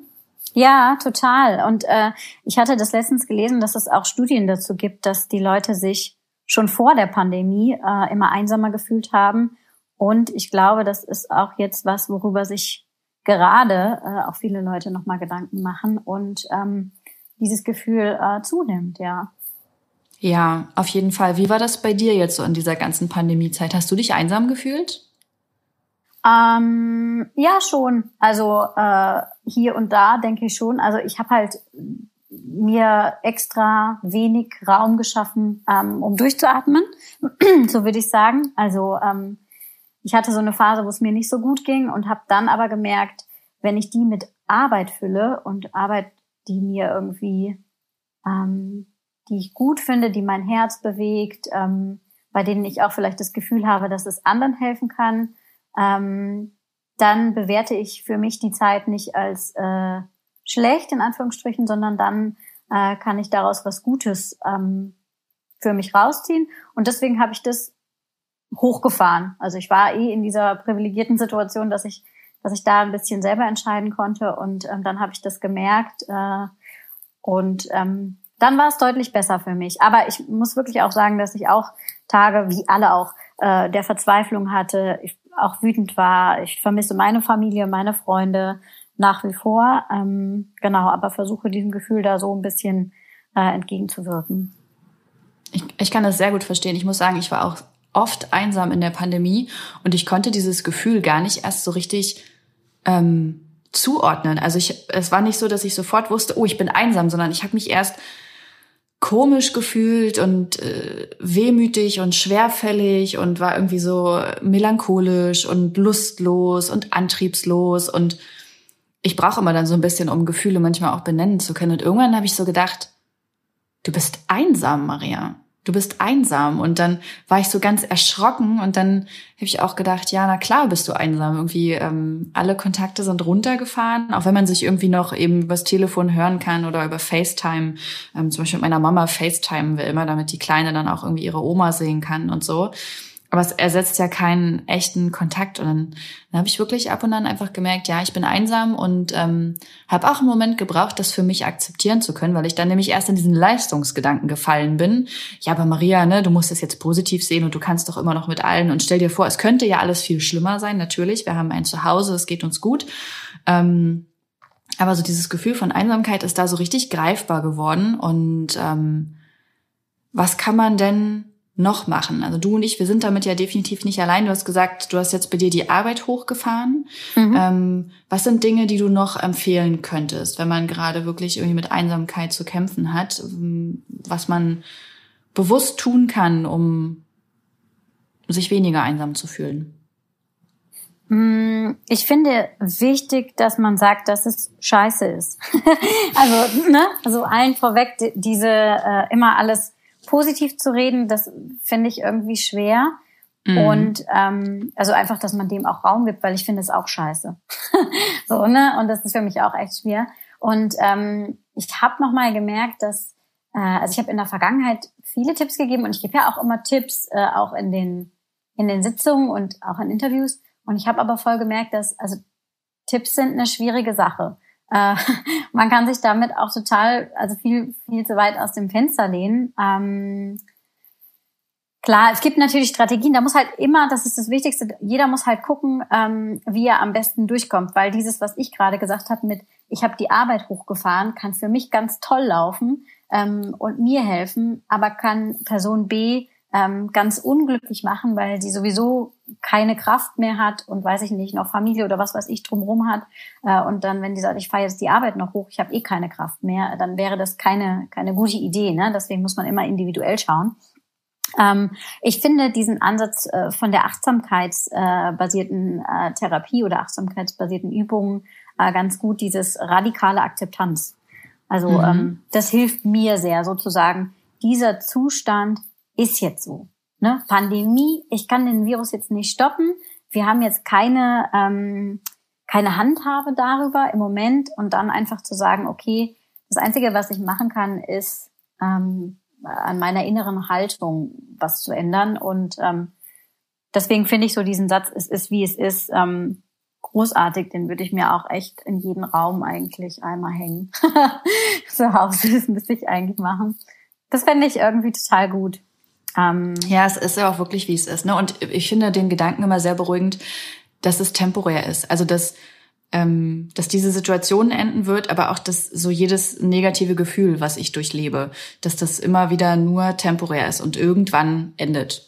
Ja, total. Und äh, ich hatte das letztens gelesen, dass es auch Studien dazu gibt, dass die Leute sich schon vor der Pandemie äh, immer einsamer gefühlt haben. Und ich glaube, das ist auch jetzt was, worüber sich gerade äh, auch viele Leute nochmal Gedanken machen und ähm, dieses Gefühl äh, zunimmt, ja. Ja, auf jeden Fall. Wie war das bei dir jetzt so in dieser ganzen Pandemiezeit? Hast du dich einsam gefühlt? Ähm, ja, schon. Also äh, hier und da denke ich schon. Also ich habe halt mir extra wenig Raum geschaffen, ähm, um durchzuatmen, so würde ich sagen. Also ähm, ich hatte so eine Phase, wo es mir nicht so gut ging und habe dann aber gemerkt, wenn ich die mit Arbeit fülle und Arbeit, die mir irgendwie ähm, die ich gut finde, die mein Herz bewegt, ähm, bei denen ich auch vielleicht das Gefühl habe, dass es anderen helfen kann, ähm, dann bewerte ich für mich die Zeit nicht als äh, schlecht in Anführungsstrichen, sondern dann äh, kann ich daraus was Gutes ähm, für mich rausziehen. Und deswegen habe ich das hochgefahren. Also ich war eh in dieser privilegierten Situation, dass ich, dass ich da ein bisschen selber entscheiden konnte. Und ähm, dann habe ich das gemerkt. Äh, und ähm, dann war es deutlich besser für mich. Aber ich muss wirklich auch sagen, dass ich auch Tage, wie alle auch, äh, der Verzweiflung hatte, ich auch wütend war. Ich vermisse meine Familie, meine Freunde nach wie vor. Ähm, genau, aber versuche diesem Gefühl da so ein bisschen äh, entgegenzuwirken. Ich, ich kann das sehr gut verstehen. Ich muss sagen, ich war auch oft einsam in der Pandemie und ich konnte dieses Gefühl gar nicht erst so richtig ähm, zuordnen. Also ich, es war nicht so, dass ich sofort wusste, oh, ich bin einsam, sondern ich habe mich erst komisch gefühlt und äh, wehmütig und schwerfällig und war irgendwie so melancholisch und lustlos und antriebslos und ich brauche immer dann so ein bisschen, um Gefühle manchmal auch benennen zu können. Und irgendwann habe ich so gedacht, du bist einsam, Maria du bist einsam. Und dann war ich so ganz erschrocken und dann habe ich auch gedacht, ja, na klar bist du einsam. Irgendwie ähm, alle Kontakte sind runtergefahren, auch wenn man sich irgendwie noch eben übers Telefon hören kann oder über FaceTime. Ähm, zum Beispiel mit meiner Mama FaceTime will immer, damit die Kleine dann auch irgendwie ihre Oma sehen kann und so aber es ersetzt ja keinen echten Kontakt. Und dann, dann habe ich wirklich ab und an einfach gemerkt, ja, ich bin einsam und ähm, habe auch einen Moment gebraucht, das für mich akzeptieren zu können, weil ich dann nämlich erst in diesen Leistungsgedanken gefallen bin. Ja, aber Maria, ne, du musst es jetzt positiv sehen und du kannst doch immer noch mit allen und stell dir vor, es könnte ja alles viel schlimmer sein. Natürlich, wir haben ein Zuhause, es geht uns gut. Ähm, aber so dieses Gefühl von Einsamkeit ist da so richtig greifbar geworden. Und ähm, was kann man denn noch machen? Also du und ich, wir sind damit ja definitiv nicht allein. Du hast gesagt, du hast jetzt bei dir die Arbeit hochgefahren. Mhm. Ähm, was sind Dinge, die du noch empfehlen könntest, wenn man gerade wirklich irgendwie mit Einsamkeit zu kämpfen hat, ähm, was man bewusst tun kann, um sich weniger einsam zu fühlen? Mm, ich finde wichtig, dass man sagt, dass es scheiße ist. also, ne, also allen vorweg diese äh, immer alles positiv zu reden, das finde ich irgendwie schwer. Mhm. Und ähm, also einfach, dass man dem auch Raum gibt, weil ich finde es auch scheiße. so, ne? Und das ist für mich auch echt schwer. Und ähm, ich habe nochmal gemerkt, dass, äh, also ich habe in der Vergangenheit viele Tipps gegeben und ich gebe ja auch immer Tipps, äh, auch in den, in den Sitzungen und auch in Interviews. Und ich habe aber voll gemerkt, dass, also Tipps sind eine schwierige Sache. Äh, man kann sich damit auch total, also viel, viel zu weit aus dem Fenster lehnen. Ähm, klar, es gibt natürlich Strategien, da muss halt immer, das ist das Wichtigste, jeder muss halt gucken, ähm, wie er am besten durchkommt, weil dieses, was ich gerade gesagt habe mit, ich habe die Arbeit hochgefahren, kann für mich ganz toll laufen ähm, und mir helfen, aber kann Person B ähm, ganz unglücklich machen, weil sie sowieso keine Kraft mehr hat und weiß ich nicht, noch Familie oder was weiß ich drumherum hat. Äh, und dann, wenn die sagt, ich fahre jetzt die Arbeit noch hoch, ich habe eh keine Kraft mehr, dann wäre das keine, keine gute Idee. Ne? Deswegen muss man immer individuell schauen. Ähm, ich finde diesen Ansatz äh, von der achtsamkeitsbasierten äh, Therapie oder achtsamkeitsbasierten Übungen äh, ganz gut, dieses radikale Akzeptanz. Also mhm. ähm, das hilft mir sehr sozusagen, dieser Zustand ist jetzt so. Ne? Pandemie, ich kann den Virus jetzt nicht stoppen. Wir haben jetzt keine, ähm, keine Handhabe darüber im Moment und dann einfach zu sagen, okay, das Einzige, was ich machen kann, ist ähm, an meiner inneren Haltung was zu ändern. Und ähm, deswegen finde ich so diesen Satz, es ist wie es ist, ähm, großartig. Den würde ich mir auch echt in jeden Raum eigentlich einmal hängen. Zu Hause, das müsste ich eigentlich machen. Das fände ich irgendwie total gut. Ähm, ja, es ist ja auch wirklich, wie es ist. Ne? Und ich finde den Gedanken immer sehr beruhigend, dass es temporär ist. Also dass ähm, dass diese Situation enden wird, aber auch dass so jedes negative Gefühl, was ich durchlebe, dass das immer wieder nur temporär ist und irgendwann endet.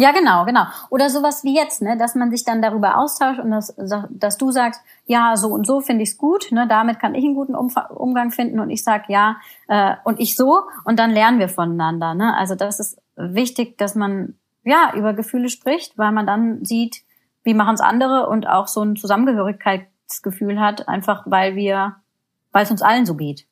Ja, genau, genau. Oder sowas wie jetzt, ne, dass man sich dann darüber austauscht und dass, dass du sagst, ja, so und so finde ich's gut, ne, damit kann ich einen guten Umgang finden und ich sag ja äh, und ich so und dann lernen wir voneinander. Ne? Also das ist wichtig, dass man ja über Gefühle spricht, weil man dann sieht, wie machen es andere und auch so ein Zusammengehörigkeitsgefühl hat, einfach weil wir, weil es uns allen so geht.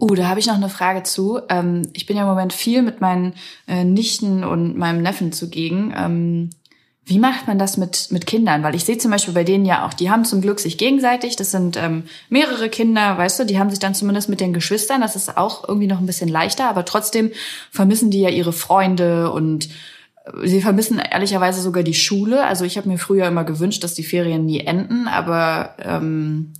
Uh, da habe ich noch eine Frage zu. Ähm, ich bin ja im Moment viel mit meinen äh, Nichten und meinem Neffen zugegen. Ähm, wie macht man das mit, mit Kindern? Weil ich sehe zum Beispiel bei denen ja auch, die haben zum Glück sich gegenseitig, das sind ähm, mehrere Kinder, weißt du, die haben sich dann zumindest mit den Geschwistern, das ist auch irgendwie noch ein bisschen leichter, aber trotzdem vermissen die ja ihre Freunde und äh, sie vermissen ehrlicherweise sogar die Schule. Also ich habe mir früher immer gewünscht, dass die Ferien nie enden, aber ähm,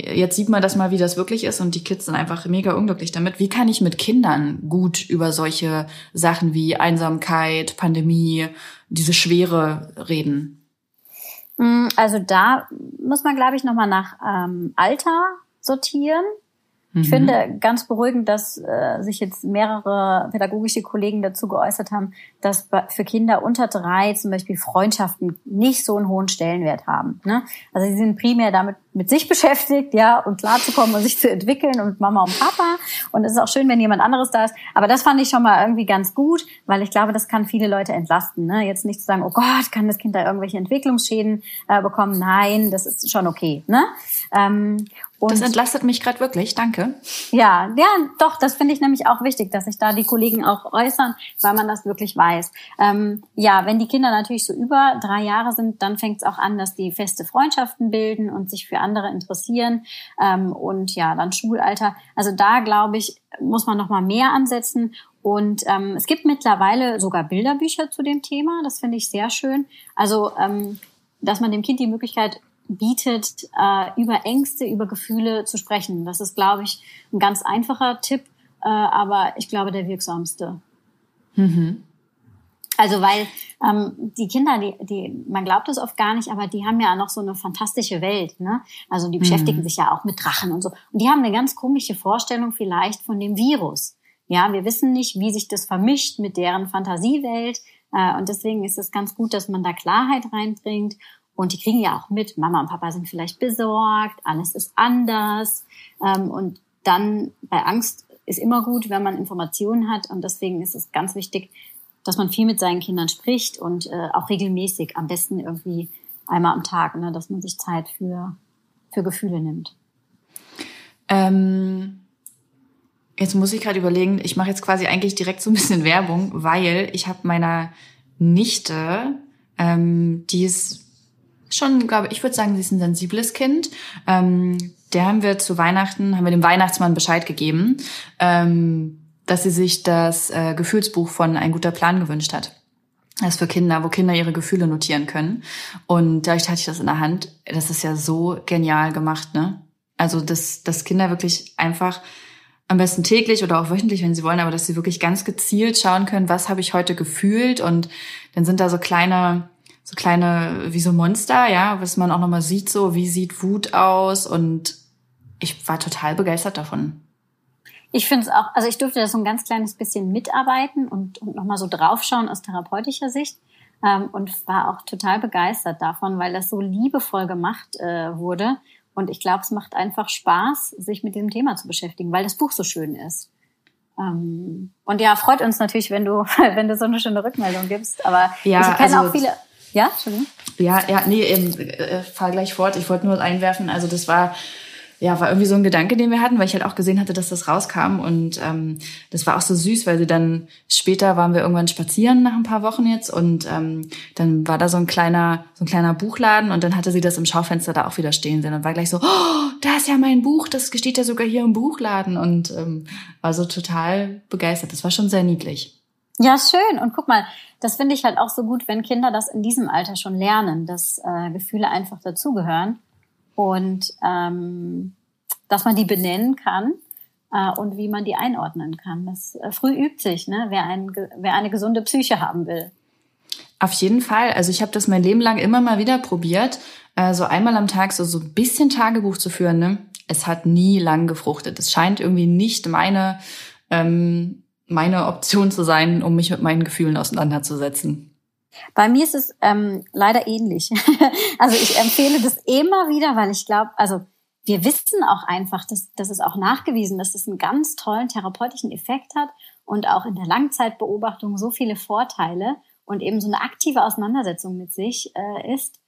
jetzt sieht man das mal, wie das wirklich ist und die Kids sind einfach mega unglücklich damit. Wie kann ich mit Kindern gut über solche Sachen wie Einsamkeit, Pandemie, diese Schwere reden? Mm, also da muss man, glaube ich, nochmal nach ähm, Alter sortieren. Ich mhm. finde ganz beruhigend, dass äh, sich jetzt mehrere pädagogische Kollegen dazu geäußert haben, dass für Kinder unter drei zum Beispiel Freundschaften nicht so einen hohen Stellenwert haben. Ne? Also sie sind primär damit mit sich beschäftigt, ja, und klarzukommen und sich zu entwickeln und Mama und Papa. Und es ist auch schön, wenn jemand anderes da ist. Aber das fand ich schon mal irgendwie ganz gut, weil ich glaube, das kann viele Leute entlasten. Ne? Jetzt nicht zu sagen, oh Gott, kann das Kind da irgendwelche Entwicklungsschäden äh, bekommen? Nein, das ist schon okay. Ne? Ähm, und das entlastet mich gerade wirklich, danke. Ja, ja, doch, das finde ich nämlich auch wichtig, dass sich da die Kollegen auch äußern, weil man das wirklich weiß. Ähm, ja, wenn die Kinder natürlich so über drei Jahre sind, dann fängt es auch an, dass die feste Freundschaften bilden und sich für andere interessieren. Ähm, und ja, dann Schulalter. Also da, glaube ich, muss man noch mal mehr ansetzen. Und ähm, es gibt mittlerweile sogar Bilderbücher zu dem Thema. Das finde ich sehr schön. Also, ähm, dass man dem Kind die Möglichkeit bietet, äh, über Ängste, über Gefühle zu sprechen. Das ist, glaube ich, ein ganz einfacher Tipp, äh, aber ich glaube der wirksamste. Mhm. Also weil ähm, die Kinder, die, die, man glaubt es oft gar nicht, aber die haben ja noch so eine fantastische Welt. Ne? Also die beschäftigen mhm. sich ja auch mit Drachen und so. Und die haben eine ganz komische Vorstellung vielleicht von dem Virus. Ja, wir wissen nicht, wie sich das vermischt mit deren Fantasiewelt. Äh, und deswegen ist es ganz gut, dass man da Klarheit reinbringt und die kriegen ja auch mit, Mama und Papa sind vielleicht besorgt, alles ist anders. Ähm, und dann bei Angst ist immer gut, wenn man Informationen hat. Und deswegen ist es ganz wichtig, dass man viel mit seinen Kindern spricht und äh, auch regelmäßig, am besten irgendwie einmal am Tag, ne, dass man sich Zeit für, für Gefühle nimmt. Ähm, jetzt muss ich gerade überlegen, ich mache jetzt quasi eigentlich direkt so ein bisschen Werbung, weil ich habe meiner Nichte, ähm, die ist schon, glaube ich, würde sagen, sie ist ein sensibles Kind. Ähm, der haben wir zu Weihnachten, haben wir dem Weihnachtsmann Bescheid gegeben, ähm, dass sie sich das äh, Gefühlsbuch von Ein guter Plan gewünscht hat. Das ist für Kinder, wo Kinder ihre Gefühle notieren können. Und dadurch hatte ich das in der Hand. Das ist ja so genial gemacht, ne? Also, dass, dass Kinder wirklich einfach am besten täglich oder auch wöchentlich, wenn sie wollen, aber dass sie wirklich ganz gezielt schauen können, was habe ich heute gefühlt. Und dann sind da so kleine so kleine, wie so Monster, ja, was man auch nochmal sieht, so wie sieht Wut aus und ich war total begeistert davon. Ich finde es auch, also ich durfte da so ein ganz kleines bisschen mitarbeiten und, und nochmal so draufschauen aus therapeutischer Sicht ähm, und war auch total begeistert davon, weil das so liebevoll gemacht äh, wurde. Und ich glaube, es macht einfach Spaß, sich mit diesem Thema zu beschäftigen, weil das Buch so schön ist. Ähm, und ja, freut uns natürlich, wenn du, wenn du so eine schöne Rückmeldung gibst. Aber ja, ich kenne also, auch viele. Ja, Entschuldigung. Ja, ja, nee, ähm, äh, fahr gleich fort. Ich wollte nur einwerfen, also das war ja, war irgendwie so ein Gedanke, den wir hatten, weil ich halt auch gesehen hatte, dass das rauskam. Und ähm, das war auch so süß, weil sie dann später waren wir irgendwann spazieren nach ein paar Wochen jetzt und ähm, dann war da so ein kleiner, so ein kleiner Buchladen und dann hatte sie das im Schaufenster da auch wieder stehen sehen und war gleich so, oh, da ist ja mein Buch, das steht ja sogar hier im Buchladen und ähm, war so total begeistert. Das war schon sehr niedlich. Ja, schön. Und guck mal, das finde ich halt auch so gut, wenn Kinder das in diesem Alter schon lernen, dass äh, Gefühle einfach dazugehören und ähm, dass man die benennen kann äh, und wie man die einordnen kann. Das äh, früh übt sich, ne? wer, ein, wer eine gesunde Psyche haben will. Auf jeden Fall. Also ich habe das mein Leben lang immer mal wieder probiert, äh, so einmal am Tag so so ein bisschen Tagebuch zu führen. Ne? Es hat nie lang gefruchtet. Es scheint irgendwie nicht meine ähm, meine Option zu sein, um mich mit meinen Gefühlen auseinanderzusetzen. Bei mir ist es ähm, leider ähnlich. also ich empfehle das immer wieder, weil ich glaube, also wir wissen auch einfach, dass das ist auch nachgewiesen, dass es einen ganz tollen therapeutischen Effekt hat und auch in der Langzeitbeobachtung so viele Vorteile und eben so eine aktive Auseinandersetzung mit sich äh, ist.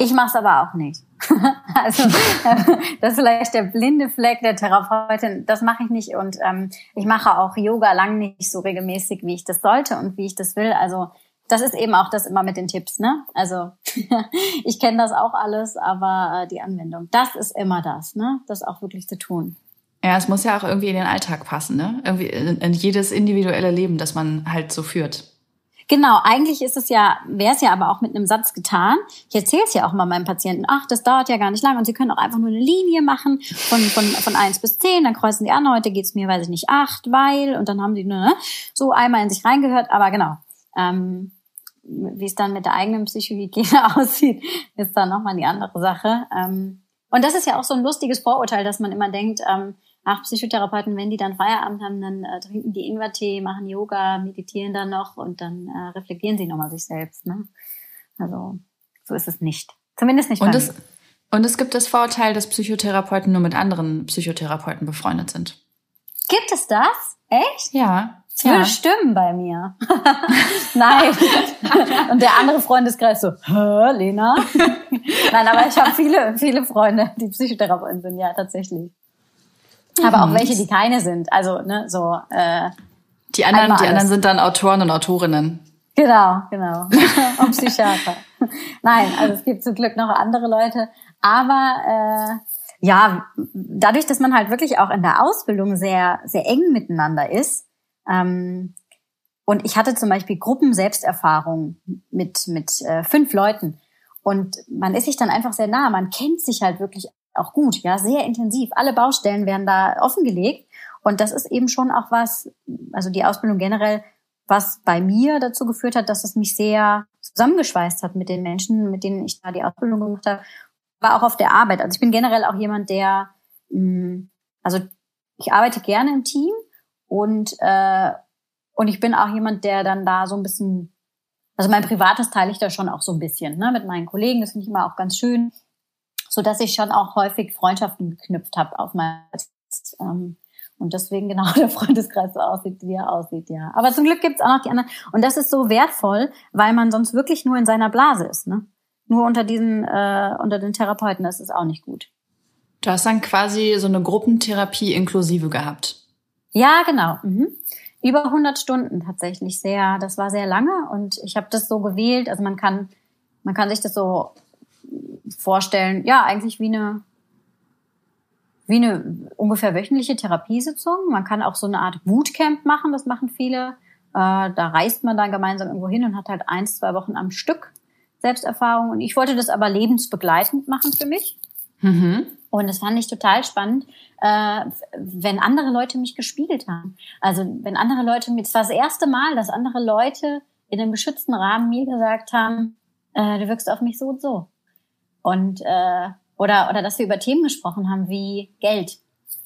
Ich mache es aber auch nicht. also das ist vielleicht der blinde Fleck der Therapeutin. Das mache ich nicht und ähm, ich mache auch Yoga lang nicht so regelmäßig, wie ich das sollte und wie ich das will. Also das ist eben auch das immer mit den Tipps, ne? Also ich kenne das auch alles, aber äh, die Anwendung, das ist immer das, ne? Das auch wirklich zu tun. Ja, es muss ja auch irgendwie in den Alltag passen, ne? Irgendwie in, in jedes individuelle Leben, das man halt so führt. Genau, eigentlich ist es ja, wäre es ja aber auch mit einem Satz getan. Ich erzähle es ja auch mal meinem Patienten, ach, das dauert ja gar nicht lang und sie können auch einfach nur eine Linie machen von, von, von eins bis zehn, dann kreuzen die an, heute geht's mir, weiß ich nicht, acht, weil, und dann haben die nur ne, so einmal in sich reingehört, aber genau. Ähm, wie es dann mit der eigenen Psychohygiene aussieht, ist dann nochmal die andere Sache. Ähm, und das ist ja auch so ein lustiges Vorurteil, dass man immer denkt, ähm, Ach, Psychotherapeuten, wenn die dann Feierabend haben, dann äh, trinken die Ingwertee, machen Yoga, meditieren dann noch und dann äh, reflektieren sie nochmal sich selbst. Ne? Also so ist es nicht. Zumindest nicht. Und es, und es gibt das Vorurteil, dass Psychotherapeuten nur mit anderen Psychotherapeuten befreundet sind. Gibt es das? Echt? Ja. Das würde ja. stimmen bei mir. Nein. Und der andere Freundeskreis so, Hä, Lena? Nein, aber ich habe viele, viele Freunde, die Psychotherapeuten sind, ja, tatsächlich. Aber auch welche, die keine sind. Also, ne, so, äh, Die anderen, die anderen sind dann Autoren und Autorinnen. Genau, genau. Und Psychiater. Nein, also es gibt zum Glück noch andere Leute. Aber äh, ja, dadurch, dass man halt wirklich auch in der Ausbildung sehr, sehr eng miteinander ist, ähm, und ich hatte zum Beispiel Gruppen-Selbsterfahrung mit, mit äh, fünf Leuten. Und man ist sich dann einfach sehr nah. Man kennt sich halt wirklich auch gut, ja, sehr intensiv. Alle Baustellen werden da offengelegt. Und das ist eben schon auch was, also die Ausbildung generell, was bei mir dazu geführt hat, dass es mich sehr zusammengeschweißt hat mit den Menschen, mit denen ich da die Ausbildung gemacht habe, war auch auf der Arbeit. Also ich bin generell auch jemand, der, mh, also ich arbeite gerne im Team und äh, und ich bin auch jemand, der dann da so ein bisschen, also mein Privates teile ich da schon auch so ein bisschen, ne, mit meinen Kollegen. Das finde ich immer auch ganz schön, so dass ich schon auch häufig Freundschaften geknüpft habe auf mein ähm, und deswegen genau der Freundeskreis so aussieht, wie er aussieht, ja. Aber zum Glück gibt's auch noch die anderen. Und das ist so wertvoll, weil man sonst wirklich nur in seiner Blase ist, ne? Nur unter diesen, äh, unter den Therapeuten, das ist auch nicht gut. Du hast dann quasi so eine Gruppentherapie inklusive gehabt. Ja, genau. Mhm. Über 100 Stunden tatsächlich sehr. Das war sehr lange und ich habe das so gewählt. Also man kann, man kann sich das so vorstellen. Ja, eigentlich wie eine, wie eine ungefähr wöchentliche Therapiesitzung. Man kann auch so eine Art Bootcamp machen. Das machen viele. Äh, da reist man dann gemeinsam irgendwo hin und hat halt eins, zwei Wochen am Stück Selbsterfahrung. Und ich wollte das aber lebensbegleitend machen für mich. Mhm. Und das fand ich total spannend, äh, wenn andere Leute mich gespiegelt haben. Also wenn andere Leute mir, das war das erste Mal, dass andere Leute in einem geschützten Rahmen mir gesagt haben, äh, du wirkst auf mich so und so. Und äh, oder oder dass wir über Themen gesprochen haben wie Geld.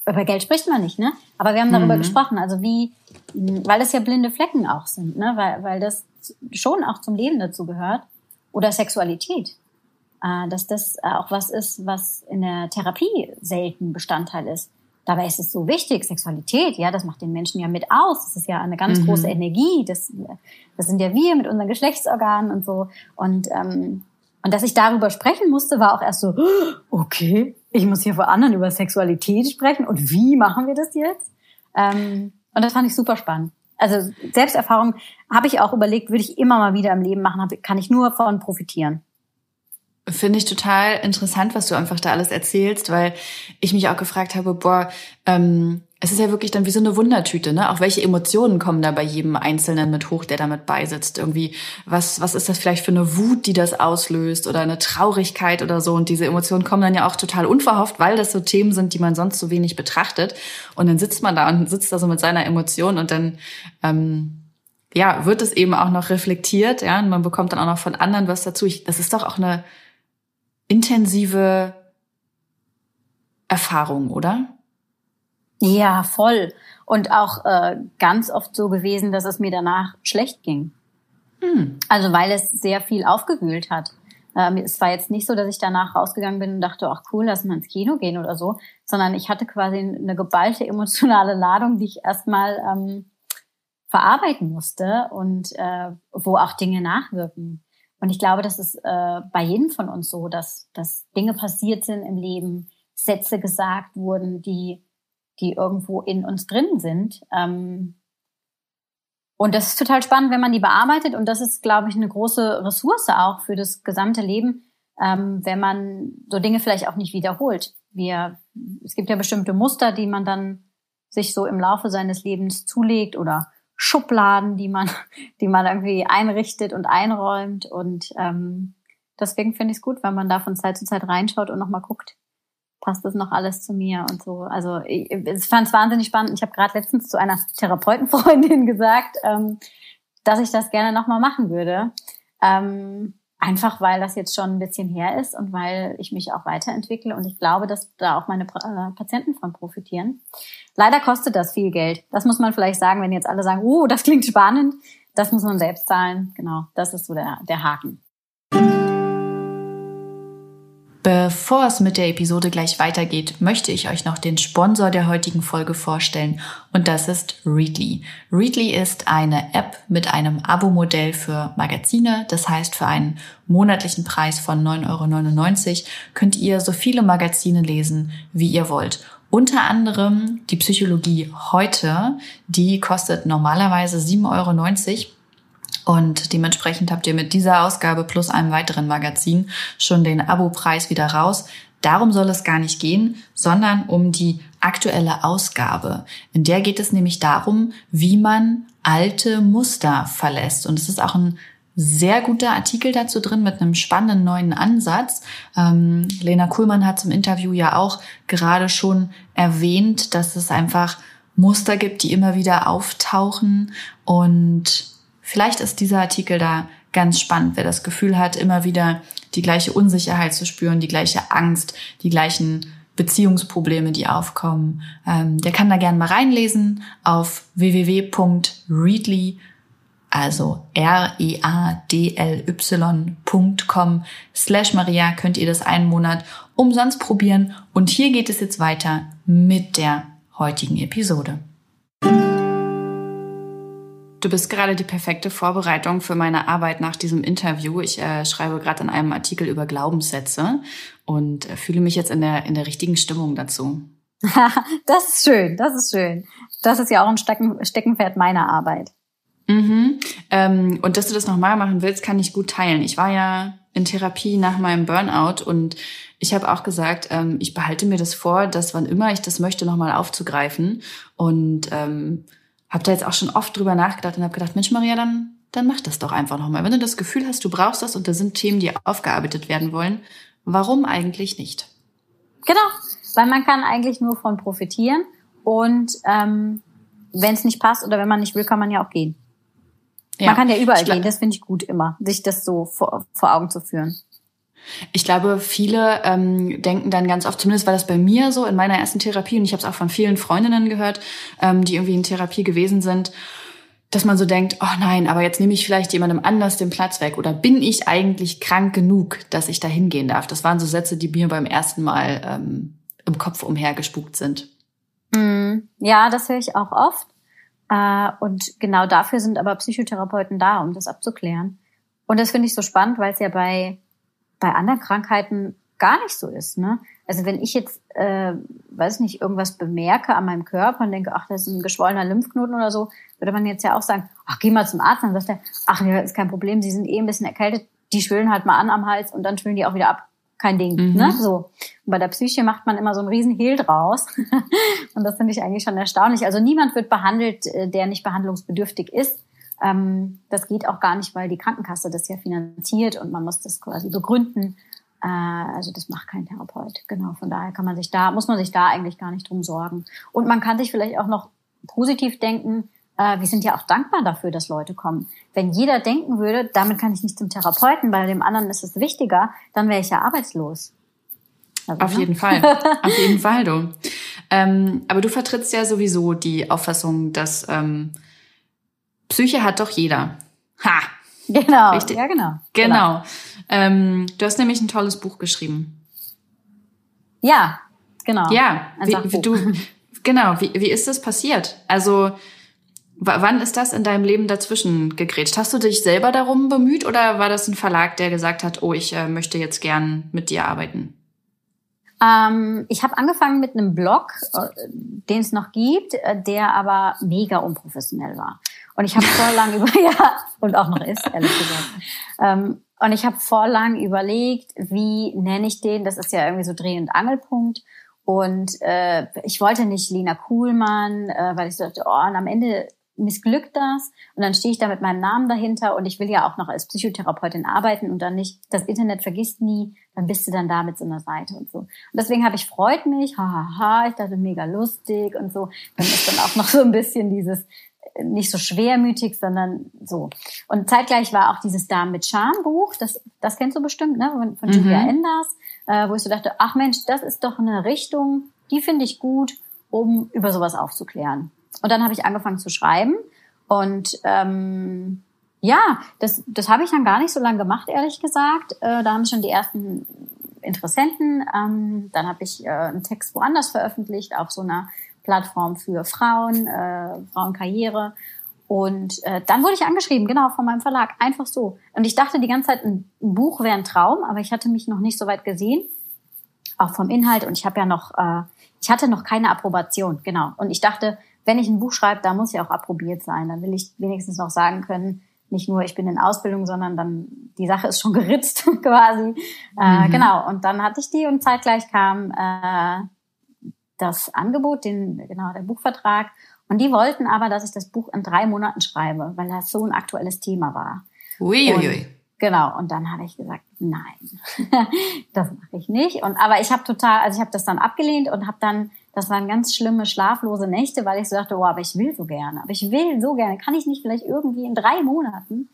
Über Geld spricht man nicht, ne? Aber wir haben darüber Mhm. gesprochen, also wie, weil es ja blinde Flecken auch sind, ne? Weil weil das schon auch zum Leben dazu gehört. Oder Sexualität äh, dass das auch was ist, was in der Therapie selten Bestandteil ist. Dabei ist es so wichtig, Sexualität, ja, das macht den Menschen ja mit aus. Das ist ja eine ganz Mhm. große Energie. Das, das sind ja wir mit unseren Geschlechtsorganen und so. Und, ähm, und dass ich darüber sprechen musste, war auch erst so, okay, ich muss hier vor anderen über Sexualität sprechen. Und wie machen wir das jetzt? Ähm, und das fand ich super spannend. Also Selbsterfahrung habe ich auch überlegt, würde ich immer mal wieder im Leben machen, kann ich nur von profitieren. Finde ich total interessant, was du einfach da alles erzählst, weil ich mich auch gefragt habe, boah, ähm, es ist ja wirklich dann wie so eine Wundertüte, ne? Auch welche Emotionen kommen da bei jedem Einzelnen mit hoch, der damit beisitzt? Irgendwie, was, was ist das vielleicht für eine Wut, die das auslöst oder eine Traurigkeit oder so? Und diese Emotionen kommen dann ja auch total unverhofft, weil das so Themen sind, die man sonst so wenig betrachtet. Und dann sitzt man da und sitzt da so mit seiner Emotion und dann, ähm, ja, wird es eben auch noch reflektiert, ja, und man bekommt dann auch noch von anderen was dazu. Ich, das ist doch auch eine intensive Erfahrung, oder? Ja, voll. Und auch äh, ganz oft so gewesen, dass es mir danach schlecht ging. Hm. Also weil es sehr viel aufgewühlt hat. Ähm, es war jetzt nicht so, dass ich danach rausgegangen bin und dachte, ach cool, lass mal ins Kino gehen oder so, sondern ich hatte quasi eine geballte emotionale Ladung, die ich erstmal ähm, verarbeiten musste und äh, wo auch Dinge nachwirken. Und ich glaube, das ist äh, bei jedem von uns so, dass, dass Dinge passiert sind im Leben, Sätze gesagt wurden, die, die irgendwo in uns drin sind. Ähm, und das ist total spannend, wenn man die bearbeitet. Und das ist, glaube ich, eine große Ressource auch für das gesamte Leben, ähm, wenn man so Dinge vielleicht auch nicht wiederholt. Wir, es gibt ja bestimmte Muster, die man dann sich so im Laufe seines Lebens zulegt oder Schubladen, die man, die man irgendwie einrichtet und einräumt. Und ähm, deswegen finde ich es gut, wenn man da von Zeit zu Zeit reinschaut und nochmal guckt, passt das noch alles zu mir und so. Also ich, ich fand es wahnsinnig spannend. Ich habe gerade letztens zu einer Therapeutenfreundin gesagt, ähm, dass ich das gerne nochmal machen würde. Ähm, Einfach weil das jetzt schon ein bisschen her ist und weil ich mich auch weiterentwickle und ich glaube, dass da auch meine äh, Patienten von profitieren. Leider kostet das viel Geld. Das muss man vielleicht sagen, wenn jetzt alle sagen, oh, das klingt spannend. Das muss man selbst zahlen. Genau, das ist so der, der Haken. Bevor es mit der Episode gleich weitergeht, möchte ich euch noch den Sponsor der heutigen Folge vorstellen und das ist Readly. Readly ist eine App mit einem Abo-Modell für Magazine. Das heißt, für einen monatlichen Preis von 9,99 Euro könnt ihr so viele Magazine lesen, wie ihr wollt. Unter anderem die Psychologie heute, die kostet normalerweise 7,90 Euro und dementsprechend habt ihr mit dieser Ausgabe plus einem weiteren Magazin schon den Abo-Preis wieder raus. Darum soll es gar nicht gehen, sondern um die aktuelle Ausgabe. In der geht es nämlich darum, wie man alte Muster verlässt. Und es ist auch ein sehr guter Artikel dazu drin mit einem spannenden neuen Ansatz. Ähm, Lena Kuhlmann hat zum Interview ja auch gerade schon erwähnt, dass es einfach Muster gibt, die immer wieder auftauchen und Vielleicht ist dieser Artikel da ganz spannend, wer das Gefühl hat, immer wieder die gleiche Unsicherheit zu spüren, die gleiche Angst, die gleichen Beziehungsprobleme, die aufkommen. Ähm, der kann da gerne mal reinlesen auf www.readly, also R-E-A-D-L-Y.com slash Maria könnt ihr das einen Monat umsonst probieren. Und hier geht es jetzt weiter mit der heutigen Episode. Du bist gerade die perfekte Vorbereitung für meine Arbeit nach diesem Interview. Ich äh, schreibe gerade an einem Artikel über Glaubenssätze und äh, fühle mich jetzt in der, in der richtigen Stimmung dazu. das ist schön, das ist schön. Das ist ja auch ein Stecken, Steckenpferd meiner Arbeit. Mhm. Ähm, und dass du das nochmal machen willst, kann ich gut teilen. Ich war ja in Therapie nach meinem Burnout und ich habe auch gesagt, ähm, ich behalte mir das vor, dass wann immer ich das möchte, nochmal aufzugreifen. Und ähm, habe da jetzt auch schon oft drüber nachgedacht und habe gedacht, Mensch Maria, dann, dann mach das doch einfach nochmal. Wenn du das Gefühl hast, du brauchst das und da sind Themen, die aufgearbeitet werden wollen, warum eigentlich nicht? Genau, weil man kann eigentlich nur von profitieren und ähm, wenn es nicht passt oder wenn man nicht will, kann man ja auch gehen. Ja. Man kann ja überall gehen, das finde ich gut immer, sich das so vor, vor Augen zu führen. Ich glaube, viele ähm, denken dann ganz oft, zumindest war das bei mir so in meiner ersten Therapie, und ich habe es auch von vielen Freundinnen gehört, ähm, die irgendwie in Therapie gewesen sind, dass man so denkt, oh nein, aber jetzt nehme ich vielleicht jemandem anders den Platz weg. Oder bin ich eigentlich krank genug, dass ich da hingehen darf? Das waren so Sätze, die mir beim ersten Mal ähm, im Kopf umhergespukt sind. Mm, ja, das höre ich auch oft. Äh, und genau dafür sind aber Psychotherapeuten da, um das abzuklären. Und das finde ich so spannend, weil es ja bei bei anderen Krankheiten gar nicht so ist. Ne? Also wenn ich jetzt, äh, weiß nicht, irgendwas bemerke an meinem Körper und denke, ach, das ist ein geschwollener Lymphknoten oder so, würde man jetzt ja auch sagen, ach, geh mal zum Arzt. Dann sagt er, ach, ja, ist kein Problem, Sie sind eh ein bisschen erkältet, die schwillen halt mal an am Hals und dann schwillen die auch wieder ab. Kein Ding, mhm. ne? So. Und bei der Psyche macht man immer so einen riesen Hehl draus. und das finde ich eigentlich schon erstaunlich. Also niemand wird behandelt, äh, der nicht behandlungsbedürftig ist. Ähm, das geht auch gar nicht, weil die Krankenkasse das ja finanziert und man muss das quasi begründen. Äh, also das macht kein Therapeut. Genau, von daher kann man sich da, muss man sich da eigentlich gar nicht drum sorgen. Und man kann sich vielleicht auch noch positiv denken, äh, wir sind ja auch dankbar dafür, dass Leute kommen. Wenn jeder denken würde, damit kann ich nicht zum Therapeuten, bei dem anderen ist es wichtiger, dann wäre ich ja arbeitslos. Also, Auf ne? jeden Fall. Auf jeden Fall, du. Ähm, aber du vertrittst ja sowieso die Auffassung, dass ähm, Psyche hat doch jeder. Ha! Genau. Richtig. Ja, genau. Genau. genau. Ähm, du hast nämlich ein tolles Buch geschrieben. Ja, genau. Ja, wie, wie du, genau. Wie, wie ist das passiert? Also, wann ist das in deinem Leben dazwischen gegrätscht? Hast du dich selber darum bemüht oder war das ein Verlag, der gesagt hat, oh, ich äh, möchte jetzt gern mit dir arbeiten? Ähm, ich habe angefangen mit einem Blog, äh, den es noch gibt, äh, der aber mega unprofessionell war. Und ich habe vor lang über, ja, und auch noch ist, ehrlich gesagt. Ähm, und ich habe vor lang überlegt, wie nenne ich den? Das ist ja irgendwie so Dreh- und Angelpunkt. Und äh, ich wollte nicht Lina Kuhlmann, äh, weil ich dachte, oh, und am Ende missglückt das und dann stehe ich da mit meinem Namen dahinter und ich will ja auch noch als Psychotherapeutin arbeiten und dann nicht, das Internet vergisst nie, dann bist du dann da mit so einer Seite und so. Und deswegen habe ich freut mich, hahaha, ich dachte mega lustig und so. Dann ist dann auch noch so ein bisschen dieses, nicht so schwermütig, sondern so. Und zeitgleich war auch dieses Damen mit Charme Buch, das, das kennst du bestimmt, ne, von, von mhm. Julia Enders, äh, wo ich so dachte, ach Mensch, das ist doch eine Richtung, die finde ich gut, um über sowas aufzuklären. Und dann habe ich angefangen zu schreiben und ähm, ja, das, das habe ich dann gar nicht so lange gemacht, ehrlich gesagt. Äh, da haben schon die ersten Interessenten. Ähm, dann habe ich äh, einen Text woanders veröffentlicht, auf so einer Plattform für Frauen, äh, Frauenkarriere. Und äh, dann wurde ich angeschrieben, genau, von meinem Verlag, einfach so. Und ich dachte die ganze Zeit, ein, ein Buch wäre ein Traum, aber ich hatte mich noch nicht so weit gesehen, auch vom Inhalt. Und ich habe ja noch, äh, ich hatte noch keine Approbation, genau. Und ich dachte, wenn ich ein Buch schreibe, da muss ja auch approbiert sein. Dann will ich wenigstens noch sagen können, nicht nur ich bin in Ausbildung, sondern dann die Sache ist schon geritzt quasi. Äh, mhm. genau. Und dann hatte ich die und zeitgleich kam äh, das Angebot, den genau der Buchvertrag. Und die wollten aber, dass ich das Buch in drei Monaten schreibe, weil das so ein aktuelles Thema war. Uiuiui. Und, genau. Und dann habe ich gesagt, nein, das mache ich nicht. Und aber ich habe total, also ich habe das dann abgelehnt und habe dann das waren ganz schlimme schlaflose Nächte, weil ich so dachte, oh, aber ich will so gerne, aber ich will so gerne. Kann ich nicht vielleicht irgendwie in drei Monaten?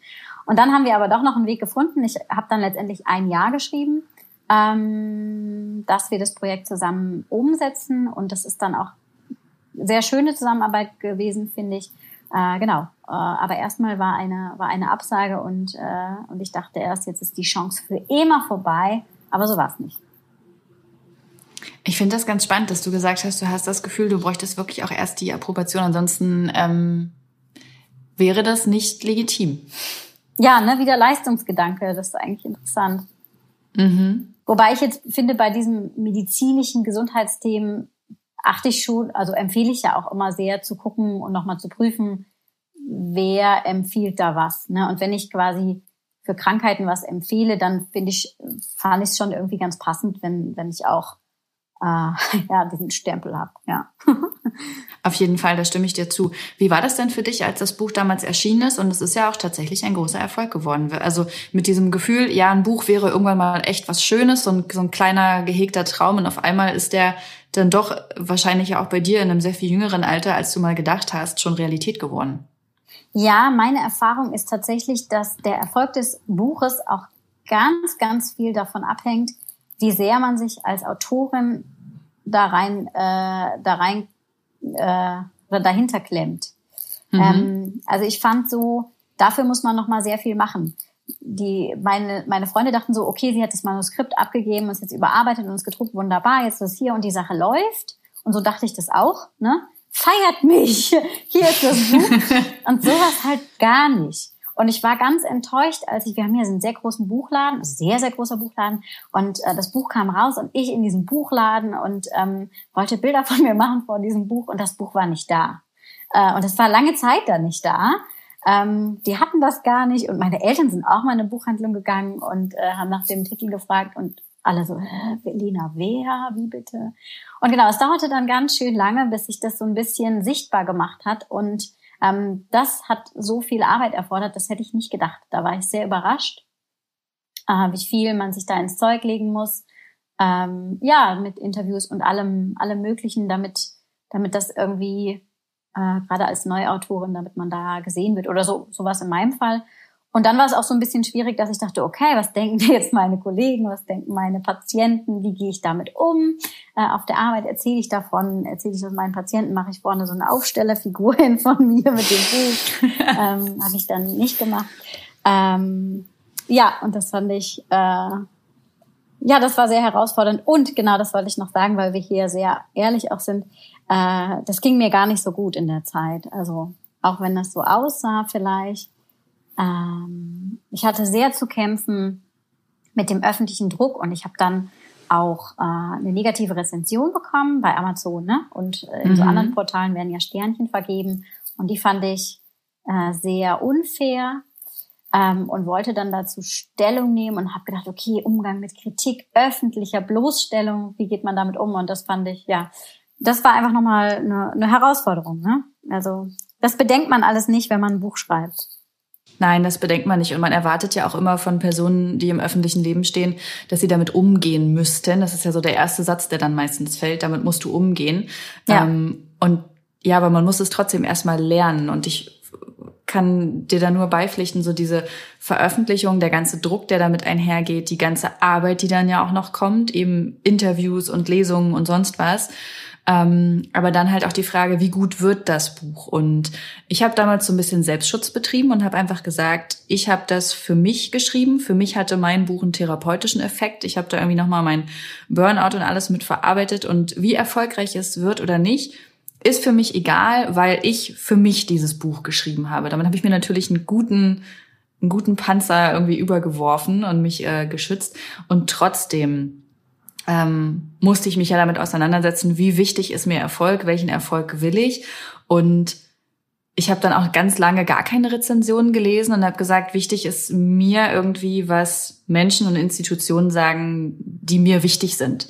Und dann haben wir aber doch noch einen Weg gefunden. Ich habe dann letztendlich ein Jahr geschrieben, ähm, dass wir das Projekt zusammen umsetzen. Und das ist dann auch sehr schöne Zusammenarbeit gewesen, finde ich. Äh, genau. Äh, aber erstmal war eine, war eine Absage und, äh, und ich dachte erst, jetzt ist die Chance für immer vorbei. Aber so war es nicht. Ich finde das ganz spannend, dass du gesagt hast, du hast das Gefühl, du bräuchtest wirklich auch erst die Approbation, ansonsten ähm, wäre das nicht legitim. Ja, ne, wieder Leistungsgedanke, das ist eigentlich interessant. Mhm. Wobei ich jetzt finde, bei diesem medizinischen Gesundheitsthemen achte ich schon, also empfehle ich ja auch immer sehr zu gucken und nochmal zu prüfen, wer empfiehlt da was. Ne? Und wenn ich quasi für Krankheiten was empfehle, dann finde ich, fand ich es schon irgendwie ganz passend, wenn, wenn ich auch äh, ja, diesen Stempel habe. Ja. Auf jeden Fall, da stimme ich dir zu. Wie war das denn für dich, als das Buch damals erschienen ist? Und es ist ja auch tatsächlich ein großer Erfolg geworden. Also mit diesem Gefühl, ja, ein Buch wäre irgendwann mal echt was Schönes, so ein, so ein kleiner gehegter Traum. Und auf einmal ist der dann doch wahrscheinlich ja auch bei dir in einem sehr viel jüngeren Alter, als du mal gedacht hast, schon Realität geworden. Ja, meine Erfahrung ist tatsächlich, dass der Erfolg des Buches auch ganz, ganz viel davon abhängt, wie sehr man sich als Autorin da rein, äh, da rein äh, oder dahinter klemmt. Mhm. Ähm, also ich fand so, dafür muss man noch mal sehr viel machen. Die, meine, meine Freunde dachten so, okay, sie hat das Manuskript abgegeben es jetzt überarbeitet und es gedruckt, wunderbar, jetzt ist es hier und die Sache läuft. Und so dachte ich das auch, ne? Feiert mich! Hier ist das Buch. und sowas halt gar nicht. Und ich war ganz enttäuscht, als ich, wir haben hier einen sehr großen Buchladen, sehr, sehr großer Buchladen. Und äh, das Buch kam raus und ich in diesem Buchladen und ähm, wollte Bilder von mir machen vor diesem Buch und das Buch war nicht da. Äh, und es war lange Zeit da nicht da. Ähm, die hatten das gar nicht und meine Eltern sind auch mal in eine Buchhandlung gegangen und äh, haben nach dem Titel gefragt und alle so, Hä, Lena, wer, wie bitte? Und genau, es dauerte dann ganz schön lange, bis sich das so ein bisschen sichtbar gemacht hat und ähm, das hat so viel Arbeit erfordert, das hätte ich nicht gedacht. Da war ich sehr überrascht, äh, wie viel man sich da ins Zeug legen muss. Ähm, ja, mit Interviews und allem, allem Möglichen, damit, damit das irgendwie äh, gerade als Neuautorin, damit man da gesehen wird oder so sowas in meinem Fall. Und dann war es auch so ein bisschen schwierig, dass ich dachte, okay, was denken jetzt meine Kollegen, was denken meine Patienten, wie gehe ich damit um? Äh, auf der Arbeit erzähle ich davon, erzähle ich das meinen Patienten, mache ich vorne so eine Aufstellerfigur hin von mir mit dem Buch. ähm, Habe ich dann nicht gemacht. Ähm, ja, und das fand ich, äh, ja, das war sehr herausfordernd. Und genau das wollte ich noch sagen, weil wir hier sehr ehrlich auch sind. Äh, das ging mir gar nicht so gut in der Zeit. Also auch wenn das so aussah vielleicht ähm, ich hatte sehr zu kämpfen mit dem öffentlichen Druck und ich habe dann auch äh, eine negative Rezension bekommen bei Amazon ne? und äh, in mhm. so anderen Portalen werden ja Sternchen vergeben und die fand ich äh, sehr unfair ähm, und wollte dann dazu Stellung nehmen und habe gedacht, okay, Umgang mit Kritik, öffentlicher Bloßstellung, wie geht man damit um? Und das fand ich, ja, das war einfach nochmal eine, eine Herausforderung. Ne? Also das bedenkt man alles nicht, wenn man ein Buch schreibt. Nein, das bedenkt man nicht. Und man erwartet ja auch immer von Personen, die im öffentlichen Leben stehen, dass sie damit umgehen müssten. Das ist ja so der erste Satz, der dann meistens fällt. Damit musst du umgehen. Ja. Ähm, und ja, aber man muss es trotzdem erstmal lernen und ich kann dir da nur beipflichten, so diese Veröffentlichung, der ganze Druck, der damit einhergeht, die ganze Arbeit, die dann ja auch noch kommt, eben Interviews und Lesungen und sonst was. Ähm, aber dann halt auch die Frage, wie gut wird das Buch? Und ich habe damals so ein bisschen Selbstschutz betrieben und habe einfach gesagt, ich habe das für mich geschrieben. Für mich hatte mein Buch einen therapeutischen Effekt. Ich habe da irgendwie nochmal mein Burnout und alles mit verarbeitet. Und wie erfolgreich es wird oder nicht, ist für mich egal, weil ich für mich dieses Buch geschrieben habe. Damit habe ich mir natürlich einen guten, einen guten Panzer irgendwie übergeworfen und mich äh, geschützt. Und trotzdem ähm, musste ich mich ja damit auseinandersetzen, wie wichtig ist mir Erfolg, welchen Erfolg will ich. Und ich habe dann auch ganz lange gar keine Rezensionen gelesen und habe gesagt, wichtig ist mir irgendwie, was Menschen und Institutionen sagen, die mir wichtig sind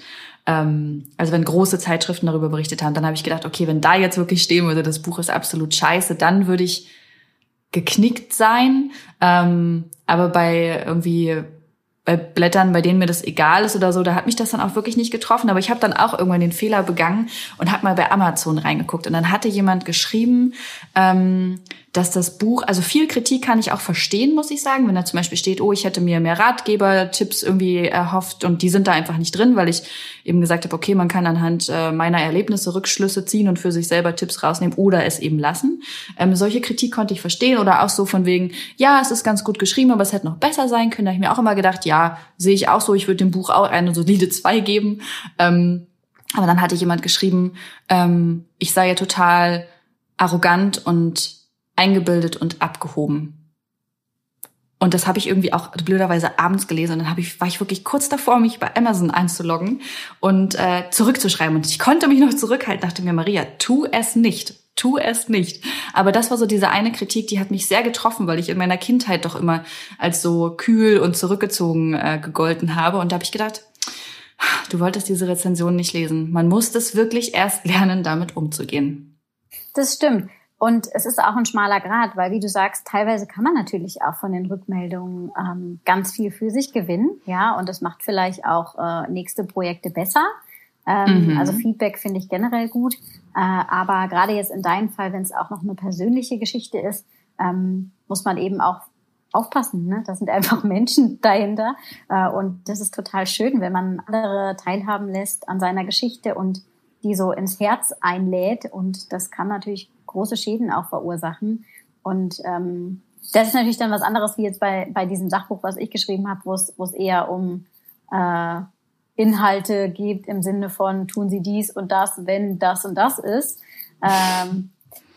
ähm, also wenn große Zeitschriften darüber berichtet haben, dann habe ich gedacht, okay, wenn da jetzt wirklich stehen würde, das Buch ist absolut scheiße, dann würde ich geknickt sein. Ähm, aber bei irgendwie bei Blättern, bei denen mir das egal ist oder so, da hat mich das dann auch wirklich nicht getroffen. Aber ich habe dann auch irgendwann den Fehler begangen und habe mal bei Amazon reingeguckt. Und dann hatte jemand geschrieben, ähm, dass das Buch, also viel Kritik kann ich auch verstehen, muss ich sagen, wenn da zum Beispiel steht, oh, ich hätte mir mehr Ratgeber-Tipps irgendwie erhofft und die sind da einfach nicht drin, weil ich eben gesagt habe, okay, man kann anhand äh, meiner Erlebnisse Rückschlüsse ziehen und für sich selber Tipps rausnehmen oder es eben lassen. Ähm, solche Kritik konnte ich verstehen oder auch so von wegen, ja, es ist ganz gut geschrieben, aber es hätte noch besser sein können. Da habe ich mir auch immer gedacht, ja, sehe ich auch so, ich würde dem Buch auch eine solide zwei geben. Ähm, aber dann hatte jemand geschrieben, ähm, ich sei ja total arrogant und eingebildet und abgehoben. Und das habe ich irgendwie auch blöderweise abends gelesen und dann hab ich, war ich wirklich kurz davor, mich bei Amazon einzuloggen und äh, zurückzuschreiben. Und ich konnte mich noch zurückhalten, dachte mir, Maria, tu es nicht. Tu es nicht. Aber das war so diese eine Kritik, die hat mich sehr getroffen, weil ich in meiner Kindheit doch immer als so kühl und zurückgezogen äh, gegolten habe. Und da habe ich gedacht, du wolltest diese Rezension nicht lesen. Man muss das wirklich erst lernen, damit umzugehen. Das stimmt. Und es ist auch ein schmaler Grad, weil wie du sagst, teilweise kann man natürlich auch von den Rückmeldungen ähm, ganz viel für sich gewinnen, ja, und das macht vielleicht auch äh, nächste Projekte besser. Ähm, mhm. Also Feedback finde ich generell gut, aber gerade jetzt in deinem Fall, wenn es auch noch eine persönliche Geschichte ist, ähm, muss man eben auch aufpassen. Ne? Da sind einfach Menschen dahinter äh, und das ist total schön, wenn man andere teilhaben lässt an seiner Geschichte und die so ins Herz einlädt und das kann natürlich große Schäden auch verursachen. Und ähm, das ist natürlich dann was anderes wie jetzt bei, bei diesem Sachbuch, was ich geschrieben habe, wo es, wo es eher um äh, Inhalte geht im Sinne von tun Sie dies und das, wenn das und das ist, ähm,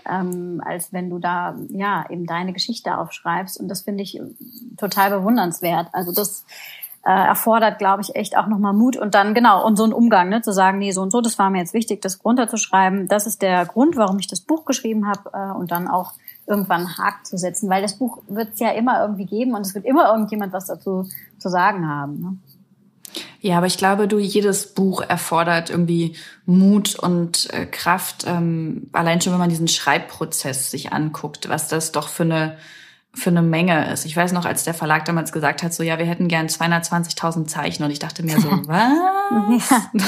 ähm, als wenn du da ja eben deine Geschichte aufschreibst. Und das finde ich total bewundernswert. Also das äh, erfordert, glaube ich, echt auch nochmal Mut und dann, genau, und so ein Umgang, ne, zu sagen, nee, so und so, das war mir jetzt wichtig, das runterzuschreiben. Das ist der Grund, warum ich das Buch geschrieben habe äh, und dann auch irgendwann einen Haken zu setzen, weil das Buch wird es ja immer irgendwie geben und es wird immer irgendjemand was dazu zu sagen haben. Ne? Ja, aber ich glaube, du, jedes Buch erfordert irgendwie Mut und äh, Kraft, ähm, allein schon, wenn man diesen Schreibprozess sich anguckt, was das doch für eine für eine Menge ist. Ich weiß noch, als der Verlag damals gesagt hat, so ja, wir hätten gern 220.000 Zeichen und ich dachte mir so, was? ja,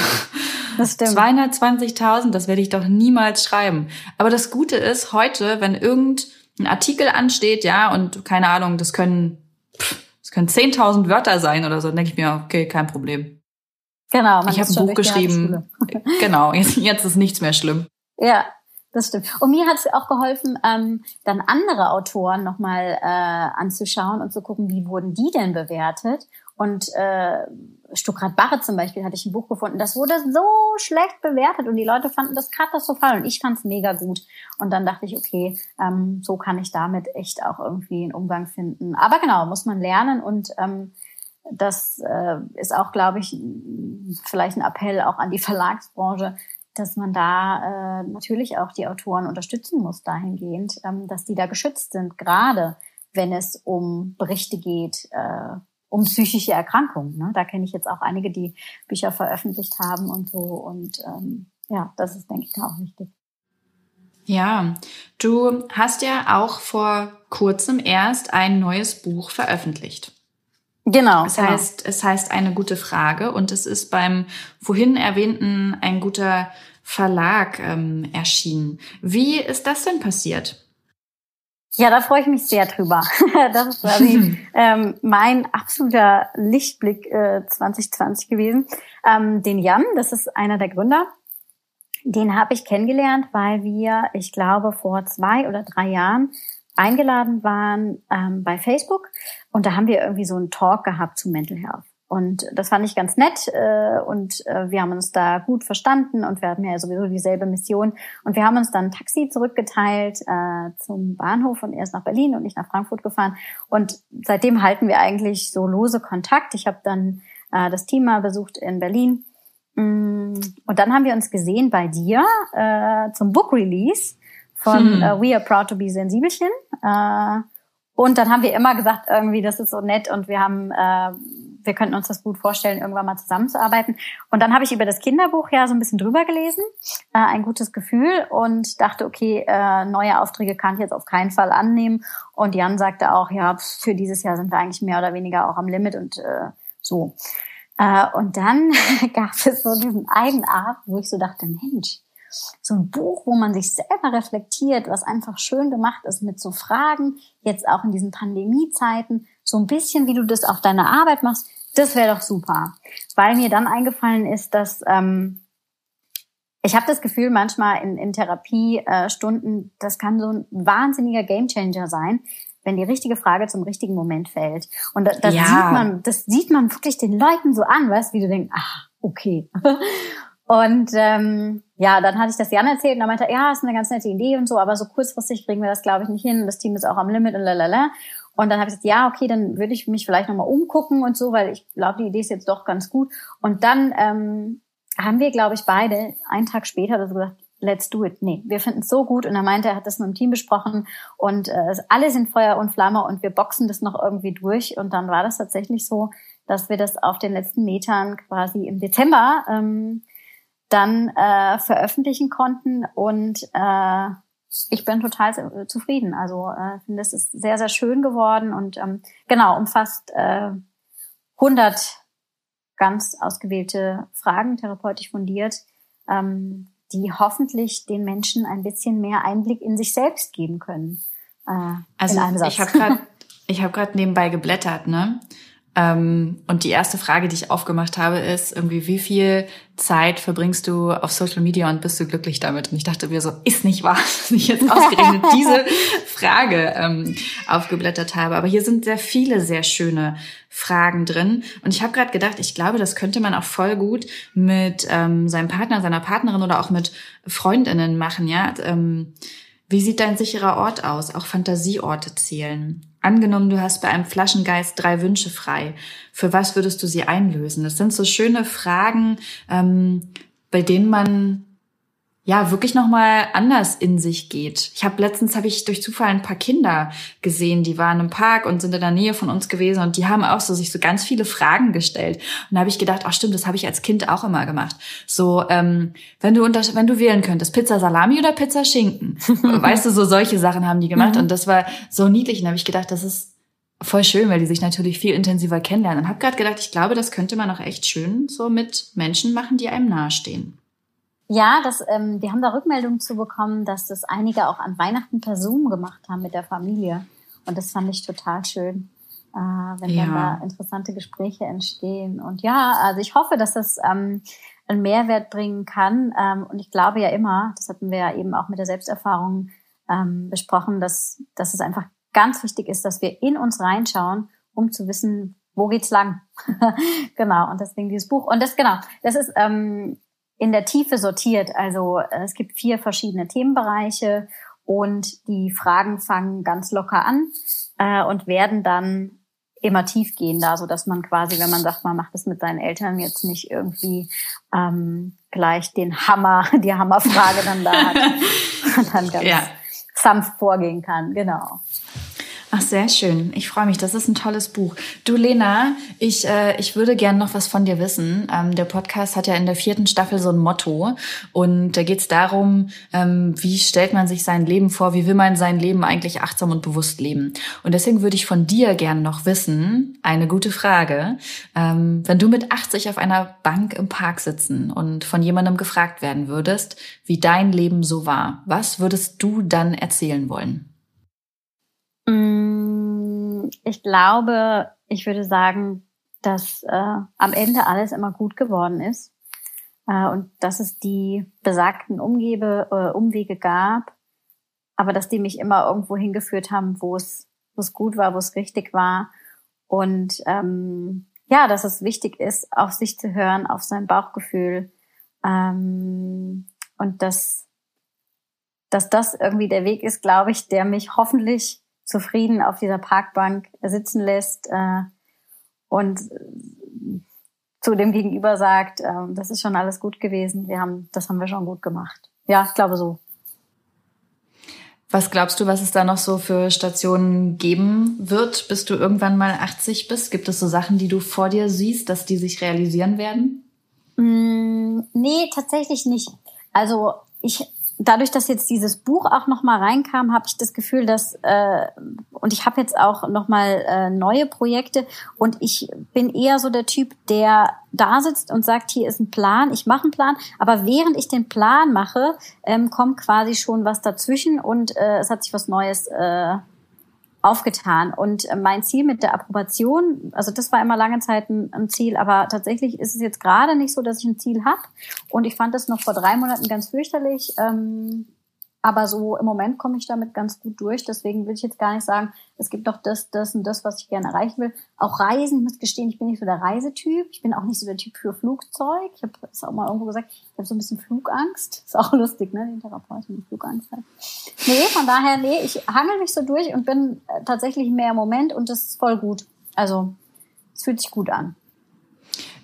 das stimmt. 220.000, das werde ich doch niemals schreiben. Aber das Gute ist, heute, wenn irgendein Artikel ansteht, ja, und keine Ahnung, das können, das können 10.000 Wörter sein oder so, dann denke ich mir, okay, kein Problem. Genau. ich habe ein Buch geschrieben. genau, jetzt, jetzt ist nichts mehr schlimm. Ja, das stimmt. Und mir hat es auch geholfen, ähm, dann andere Autoren nochmal äh, anzuschauen und zu gucken, wie wurden die denn bewertet. Und äh, Stuckrad Barre zum Beispiel hatte ich ein Buch gefunden, das wurde so schlecht bewertet und die Leute fanden das katastrophal und ich fand es mega gut. Und dann dachte ich, okay, ähm, so kann ich damit echt auch irgendwie einen Umgang finden. Aber genau, muss man lernen und ähm, das äh, ist auch, glaube ich, vielleicht ein Appell auch an die Verlagsbranche, dass man da äh, natürlich auch die Autoren unterstützen muss dahingehend, ähm, dass die da geschützt sind, gerade wenn es um Berichte geht, äh, um psychische Erkrankungen. Ne? Da kenne ich jetzt auch einige, die Bücher veröffentlicht haben und so. Und ähm, ja, das ist, denke ich, da auch wichtig. Ja, du hast ja auch vor kurzem erst ein neues Buch veröffentlicht. Genau. Es genau. heißt, es heißt eine gute Frage und es ist beim vorhin erwähnten ein guter Verlag ähm, erschienen. Wie ist das denn passiert? Ja, da freue ich mich sehr drüber. Das ist quasi ähm, mein absoluter Lichtblick äh, 2020 gewesen. Ähm, den Jan, das ist einer der Gründer, den habe ich kennengelernt, weil wir, ich glaube, vor zwei oder drei Jahren eingeladen waren ähm, bei Facebook und da haben wir irgendwie so einen Talk gehabt zu Mental Health. Und das fand ich ganz nett äh, und äh, wir haben uns da gut verstanden und wir hatten ja sowieso dieselbe Mission. Und wir haben uns dann ein Taxi zurückgeteilt äh, zum Bahnhof und er ist nach Berlin und ich nach Frankfurt gefahren. Und seitdem halten wir eigentlich so lose Kontakt. Ich habe dann äh, das Team mal besucht in Berlin. Mm, und dann haben wir uns gesehen bei dir äh, zum Book Release von hm. äh, We Are Proud to Be Sensibelchen. Äh, und dann haben wir immer gesagt, irgendwie, das ist so nett und wir haben, äh, wir könnten uns das gut vorstellen, irgendwann mal zusammenzuarbeiten. Und dann habe ich über das Kinderbuch ja so ein bisschen drüber gelesen, äh, ein gutes Gefühl und dachte, okay, äh, neue Aufträge kann ich jetzt auf keinen Fall annehmen. Und Jan sagte auch, ja, für dieses Jahr sind wir eigentlich mehr oder weniger auch am Limit und äh, so. Äh, und dann gab es so diesen einen Abend, wo ich so dachte, Mensch, so ein Buch, wo man sich selber reflektiert, was einfach schön gemacht ist mit so Fragen, jetzt auch in diesen Pandemiezeiten, so ein bisschen, wie du das auf deiner Arbeit machst, das wäre doch super. Weil mir dann eingefallen ist, dass ähm, ich habe das Gefühl, manchmal in, in Therapiestunden, äh, das kann so ein wahnsinniger Gamechanger sein, wenn die richtige Frage zum richtigen Moment fällt. Und das, das ja. sieht man, das sieht man wirklich den Leuten so an, weißt, wie du denkst, ah, okay. Und ähm, ja, dann hatte ich das Jan erzählt und er meinte, ja, ist eine ganz nette Idee und so, aber so kurzfristig kriegen wir das, glaube ich, nicht hin. Das Team ist auch am Limit und lalala. Und dann habe ich gesagt, ja, okay, dann würde ich mich vielleicht nochmal umgucken und so, weil ich glaube, die Idee ist jetzt doch ganz gut. Und dann ähm, haben wir, glaube ich, beide einen Tag später das gesagt, let's do it. Nee, wir finden es so gut. Und er meinte, er hat das mit dem Team besprochen und äh, alle sind Feuer und Flamme und wir boxen das noch irgendwie durch. Und dann war das tatsächlich so, dass wir das auf den letzten Metern quasi im Dezember ähm, dann äh, veröffentlichen konnten und äh, ich bin total zufrieden. Also äh, finde es ist sehr sehr schön geworden und ähm, genau umfasst äh, 100 ganz ausgewählte Fragen therapeutisch fundiert, ähm, die hoffentlich den Menschen ein bisschen mehr Einblick in sich selbst geben können. Äh, also ich habe gerade ich habe gerade nebenbei geblättert, ne? Ähm, und die erste Frage, die ich aufgemacht habe, ist irgendwie, wie viel Zeit verbringst du auf Social Media und bist du glücklich damit? Und ich dachte mir so, ist nicht wahr, dass ich jetzt ausgerechnet diese Frage ähm, aufgeblättert habe. Aber hier sind sehr viele sehr schöne Fragen drin. Und ich habe gerade gedacht, ich glaube, das könnte man auch voll gut mit ähm, seinem Partner, seiner Partnerin oder auch mit Freundinnen machen, ja. Ähm, wie sieht dein sicherer Ort aus? Auch Fantasieorte zählen. Angenommen, du hast bei einem Flaschengeist drei Wünsche frei. Für was würdest du sie einlösen? Das sind so schöne Fragen, ähm, bei denen man ja wirklich noch mal anders in sich geht. Ich habe letztens habe ich durch Zufall ein paar Kinder gesehen, die waren im Park und sind in der Nähe von uns gewesen und die haben auch so sich so ganz viele Fragen gestellt und da habe ich gedacht, ach stimmt, das habe ich als Kind auch immer gemacht. So ähm, wenn du unter, wenn du wählen könntest, Pizza Salami oder Pizza Schinken, weißt du, so solche Sachen haben die gemacht mhm. und das war so niedlich und habe ich gedacht, das ist voll schön, weil die sich natürlich viel intensiver kennenlernen und habe gerade gedacht, ich glaube, das könnte man auch echt schön so mit Menschen machen, die einem nahestehen. Ja, das, ähm, wir haben da Rückmeldungen zu bekommen, dass das einige auch an Weihnachten per Zoom gemacht haben mit der Familie. Und das fand ich total schön, äh, wenn ja. dann da interessante Gespräche entstehen. Und ja, also ich hoffe, dass das ähm, einen Mehrwert bringen kann. Ähm, und ich glaube ja immer, das hatten wir ja eben auch mit der Selbsterfahrung ähm, besprochen, dass, dass es einfach ganz wichtig ist, dass wir in uns reinschauen, um zu wissen, wo geht's lang? genau. Und deswegen dieses Buch. Und das, genau, das ist, ähm, in der Tiefe sortiert. Also äh, es gibt vier verschiedene Themenbereiche und die Fragen fangen ganz locker an äh, und werden dann immer tiefgehender, so dass man quasi, wenn man sagt, man macht es mit seinen Eltern jetzt nicht irgendwie ähm, gleich den Hammer, die Hammerfrage dann da hat und dann ganz ja. sanft vorgehen kann. Genau. Ach, sehr schön. Ich freue mich. Das ist ein tolles Buch. Du, Lena, ich, äh, ich würde gerne noch was von dir wissen. Ähm, der Podcast hat ja in der vierten Staffel so ein Motto. Und da geht es darum, ähm, wie stellt man sich sein Leben vor? Wie will man sein Leben eigentlich achtsam und bewusst leben? Und deswegen würde ich von dir gerne noch wissen, eine gute Frage. Ähm, wenn du mit 80 auf einer Bank im Park sitzen und von jemandem gefragt werden würdest, wie dein Leben so war, was würdest du dann erzählen wollen? Mm, ich glaube, ich würde sagen, dass äh, am Ende alles immer gut geworden ist äh, und dass es die besagten Umgebe, äh, Umwege gab, aber dass die mich immer irgendwo hingeführt haben, wo es wo es gut war, wo es richtig war. Und ähm, ja, dass es wichtig ist, auf sich zu hören, auf sein Bauchgefühl ähm, und dass dass das irgendwie der Weg ist, glaube ich, der mich hoffentlich zufrieden auf dieser Parkbank sitzen lässt äh, und zu dem Gegenüber sagt, äh, das ist schon alles gut gewesen, wir haben, das haben wir schon gut gemacht. Ja, ich glaube so. Was glaubst du, was es da noch so für Stationen geben wird, bis du irgendwann mal 80 bist? Gibt es so Sachen, die du vor dir siehst, dass die sich realisieren werden? Mm, nee, tatsächlich nicht. Also ich dadurch, dass jetzt dieses Buch auch noch mal reinkam, habe ich das Gefühl, dass äh, und ich habe jetzt auch noch mal äh, neue Projekte und ich bin eher so der Typ, der da sitzt und sagt, hier ist ein Plan, ich mache einen Plan, aber während ich den Plan mache, ähm, kommt quasi schon was dazwischen und äh, es hat sich was Neues äh, aufgetan. Und äh, mein Ziel mit der Approbation, also das war immer lange Zeit ein, Ziel, aber tatsächlich ist es jetzt gerade nicht so, dass ich ein Ziel habe. Und ich fand das noch vor drei Monaten ganz fürchterlich. Ähm, aber so im Moment komme ich damit ganz gut durch. Deswegen will ich jetzt gar nicht sagen, es gibt doch das, das und das, was ich gerne erreichen will. Auch Reisen, ich muss gestehen, ich bin nicht so der Reisetyp. Ich bin auch nicht so der Typ für Flugzeug. Ich habe es auch mal irgendwo gesagt, ich habe so ein bisschen Flugangst. Ist auch lustig, ne? Die Therapeutin, die Flugangst hat. Nee, von daher, nee, ich hangel mich so durch und bin äh, tatsächlich mehr im Moment und das ist voll gut. Also, es fühlt sich gut an.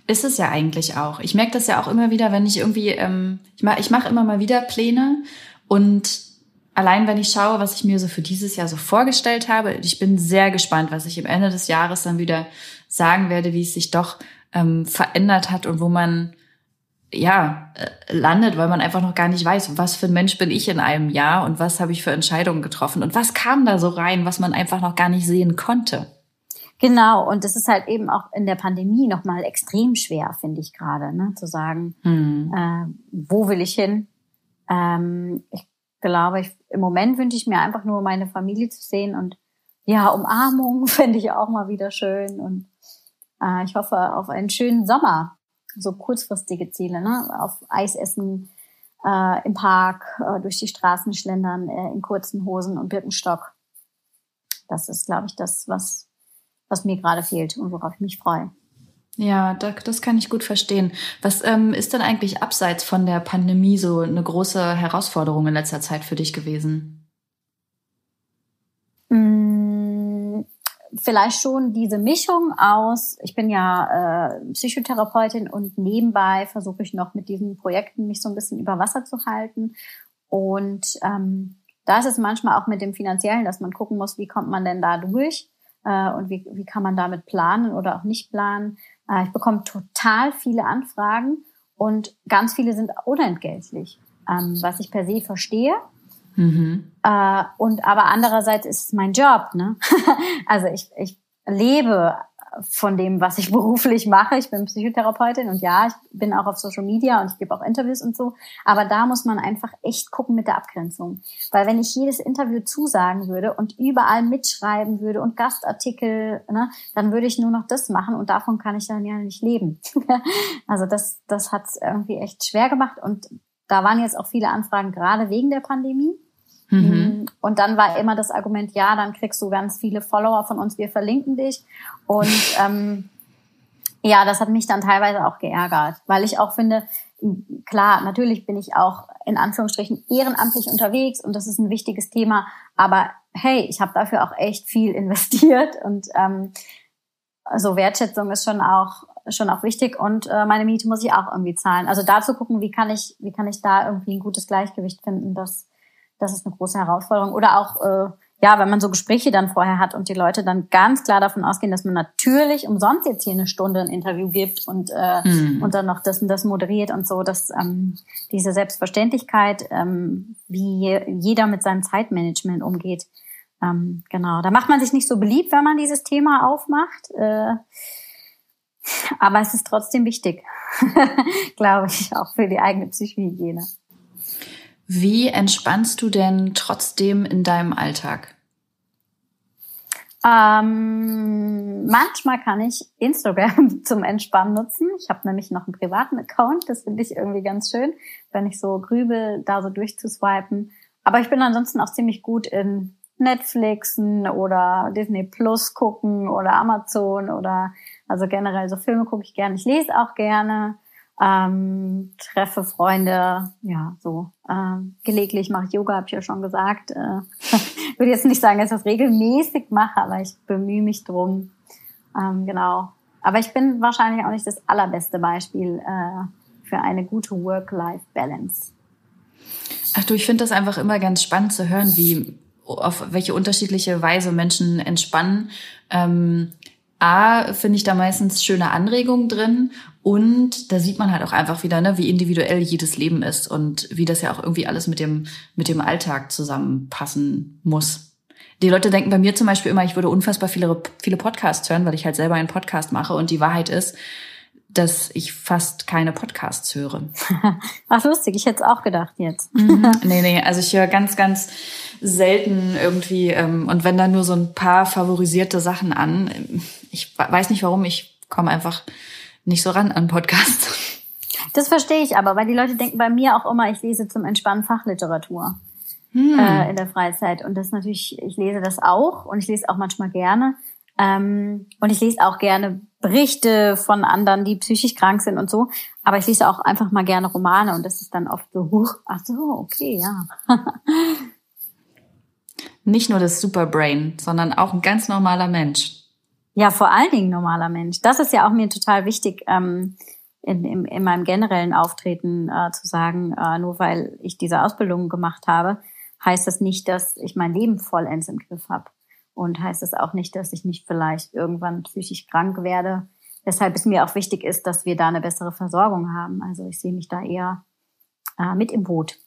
Ist es ja eigentlich auch. Ich merke das ja auch immer wieder, wenn ich irgendwie, ähm, ich mache ich mach immer mal wieder Pläne und allein wenn ich schaue, was ich mir so für dieses Jahr so vorgestellt habe, ich bin sehr gespannt, was ich am Ende des Jahres dann wieder sagen werde, wie es sich doch ähm, verändert hat und wo man ja äh, landet, weil man einfach noch gar nicht weiß, was für ein Mensch bin ich in einem Jahr und was habe ich für Entscheidungen getroffen und was kam da so rein, was man einfach noch gar nicht sehen konnte. Genau, und das ist halt eben auch in der Pandemie nochmal extrem schwer, finde ich gerade, ne? zu sagen, hm. äh, wo will ich hin, ähm, ich glaube, ich, im Moment wünsche ich mir einfach nur meine Familie zu sehen und ja, Umarmung fände ich auch mal wieder schön und äh, ich hoffe auf einen schönen Sommer. So kurzfristige Ziele, ne? Auf Eis essen, äh, im Park, äh, durch die Straßen schlendern, äh, in kurzen Hosen und Birkenstock. Das ist, glaube ich, das, was, was mir gerade fehlt und worauf ich mich freue. Ja, das kann ich gut verstehen. Was ähm, ist denn eigentlich abseits von der Pandemie so eine große Herausforderung in letzter Zeit für dich gewesen? Mm, vielleicht schon diese Mischung aus, ich bin ja äh, Psychotherapeutin und nebenbei versuche ich noch mit diesen Projekten mich so ein bisschen über Wasser zu halten. Und ähm, da ist es manchmal auch mit dem Finanziellen, dass man gucken muss, wie kommt man denn da durch äh, und wie, wie kann man damit planen oder auch nicht planen. Äh, ich bekomme total viele Anfragen und ganz viele sind unentgeltlich, ähm, was ich per se verstehe. Mhm. Äh, und aber andererseits ist es mein Job. Ne? also ich, ich lebe von dem, was ich beruflich mache. Ich bin Psychotherapeutin und ja, ich bin auch auf Social Media und ich gebe auch Interviews und so. Aber da muss man einfach echt gucken mit der Abgrenzung. Weil wenn ich jedes Interview zusagen würde und überall mitschreiben würde und Gastartikel, ne, dann würde ich nur noch das machen und davon kann ich dann ja nicht leben. also das, das hat es irgendwie echt schwer gemacht und da waren jetzt auch viele Anfragen gerade wegen der Pandemie. Mhm. Mm, und dann war immer das Argument, ja, dann kriegst du ganz viele Follower von uns, wir verlinken dich. Und ähm, ja, das hat mich dann teilweise auch geärgert, weil ich auch finde, klar, natürlich bin ich auch in Anführungsstrichen ehrenamtlich unterwegs und das ist ein wichtiges Thema, aber hey, ich habe dafür auch echt viel investiert und ähm, also Wertschätzung ist schon auch schon auch wichtig und äh, meine Miete muss ich auch irgendwie zahlen. Also da zu gucken, wie kann ich wie kann ich da irgendwie ein gutes Gleichgewicht finden, dass das ist eine große Herausforderung. Oder auch äh, ja, wenn man so Gespräche dann vorher hat und die Leute dann ganz klar davon ausgehen, dass man natürlich umsonst jetzt hier eine Stunde ein Interview gibt und, äh, mhm. und dann noch das und das moderiert und so, dass ähm, diese Selbstverständlichkeit, ähm, wie jeder mit seinem Zeitmanagement umgeht, ähm, genau, da macht man sich nicht so beliebt, wenn man dieses Thema aufmacht. Äh, aber es ist trotzdem wichtig, glaube ich, auch für die eigene Psychohygiene. Wie entspannst du denn trotzdem in deinem Alltag? Ähm, manchmal kann ich Instagram zum Entspannen nutzen. Ich habe nämlich noch einen privaten Account, das finde ich irgendwie ganz schön, wenn ich so grübel, da so durchzuswipen. Aber ich bin ansonsten auch ziemlich gut in Netflixen oder Disney Plus gucken oder Amazon oder also generell so Filme gucke ich gerne. Ich lese auch gerne ähm, treffe Freunde, ja, so. Ähm, gelegentlich mache ich Yoga, habe ich ja schon gesagt. Äh, würde jetzt nicht sagen, dass ich das regelmäßig mache, aber ich bemühe mich drum. Ähm, genau. Aber ich bin wahrscheinlich auch nicht das allerbeste Beispiel äh, für eine gute Work-Life-Balance. Ach du, ich finde das einfach immer ganz spannend zu hören, wie auf welche unterschiedliche Weise Menschen entspannen. Ähm, A, finde ich da meistens schöne Anregungen drin und da sieht man halt auch einfach wieder, ne, wie individuell jedes Leben ist und wie das ja auch irgendwie alles mit dem, mit dem Alltag zusammenpassen muss. Die Leute denken bei mir zum Beispiel immer, ich würde unfassbar viele, viele Podcasts hören, weil ich halt selber einen Podcast mache und die Wahrheit ist, dass ich fast keine Podcasts höre. Ach, lustig, ich hätte es auch gedacht jetzt. Mhm. Nee, nee, also ich höre ganz, ganz selten irgendwie ähm, und wenn dann nur so ein paar favorisierte Sachen an. Ich weiß nicht warum, ich komme einfach nicht so ran an Podcasts. Das verstehe ich aber, weil die Leute denken bei mir auch immer, ich lese zum Entspannen Fachliteratur hm. äh, in der Freizeit. Und das natürlich, ich lese das auch und ich lese auch manchmal gerne. Ähm, und ich lese auch gerne Berichte von anderen, die psychisch krank sind und so. Aber ich lese auch einfach mal gerne Romane und das ist dann oft so, huch, ach so, okay, ja. Nicht nur das Superbrain, sondern auch ein ganz normaler Mensch. Ja, vor allen Dingen normaler Mensch. Das ist ja auch mir total wichtig, ähm, in, in, in meinem generellen Auftreten äh, zu sagen, äh, nur weil ich diese Ausbildung gemacht habe, heißt das nicht, dass ich mein Leben vollends im Griff habe und heißt es auch nicht, dass ich nicht vielleicht irgendwann psychisch krank werde. Weshalb es mir auch wichtig ist, dass wir da eine bessere Versorgung haben. Also ich sehe mich da eher äh, mit im Boot.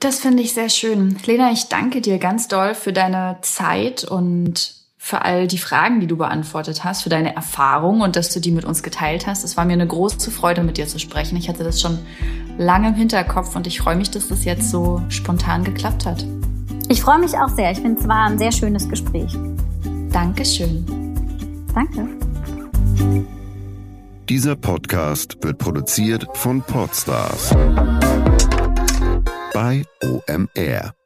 Das finde ich sehr schön. Lena, ich danke dir ganz doll für deine Zeit und für all die Fragen, die du beantwortet hast, für deine Erfahrung und dass du die mit uns geteilt hast. Es war mir eine große Freude, mit dir zu sprechen. Ich hatte das schon lange im Hinterkopf und ich freue mich, dass das jetzt so spontan geklappt hat. Ich freue mich auch sehr. Ich finde, es war ein sehr schönes Gespräch. Dankeschön. Danke. Dieser Podcast wird produziert von Podstars bei OMR.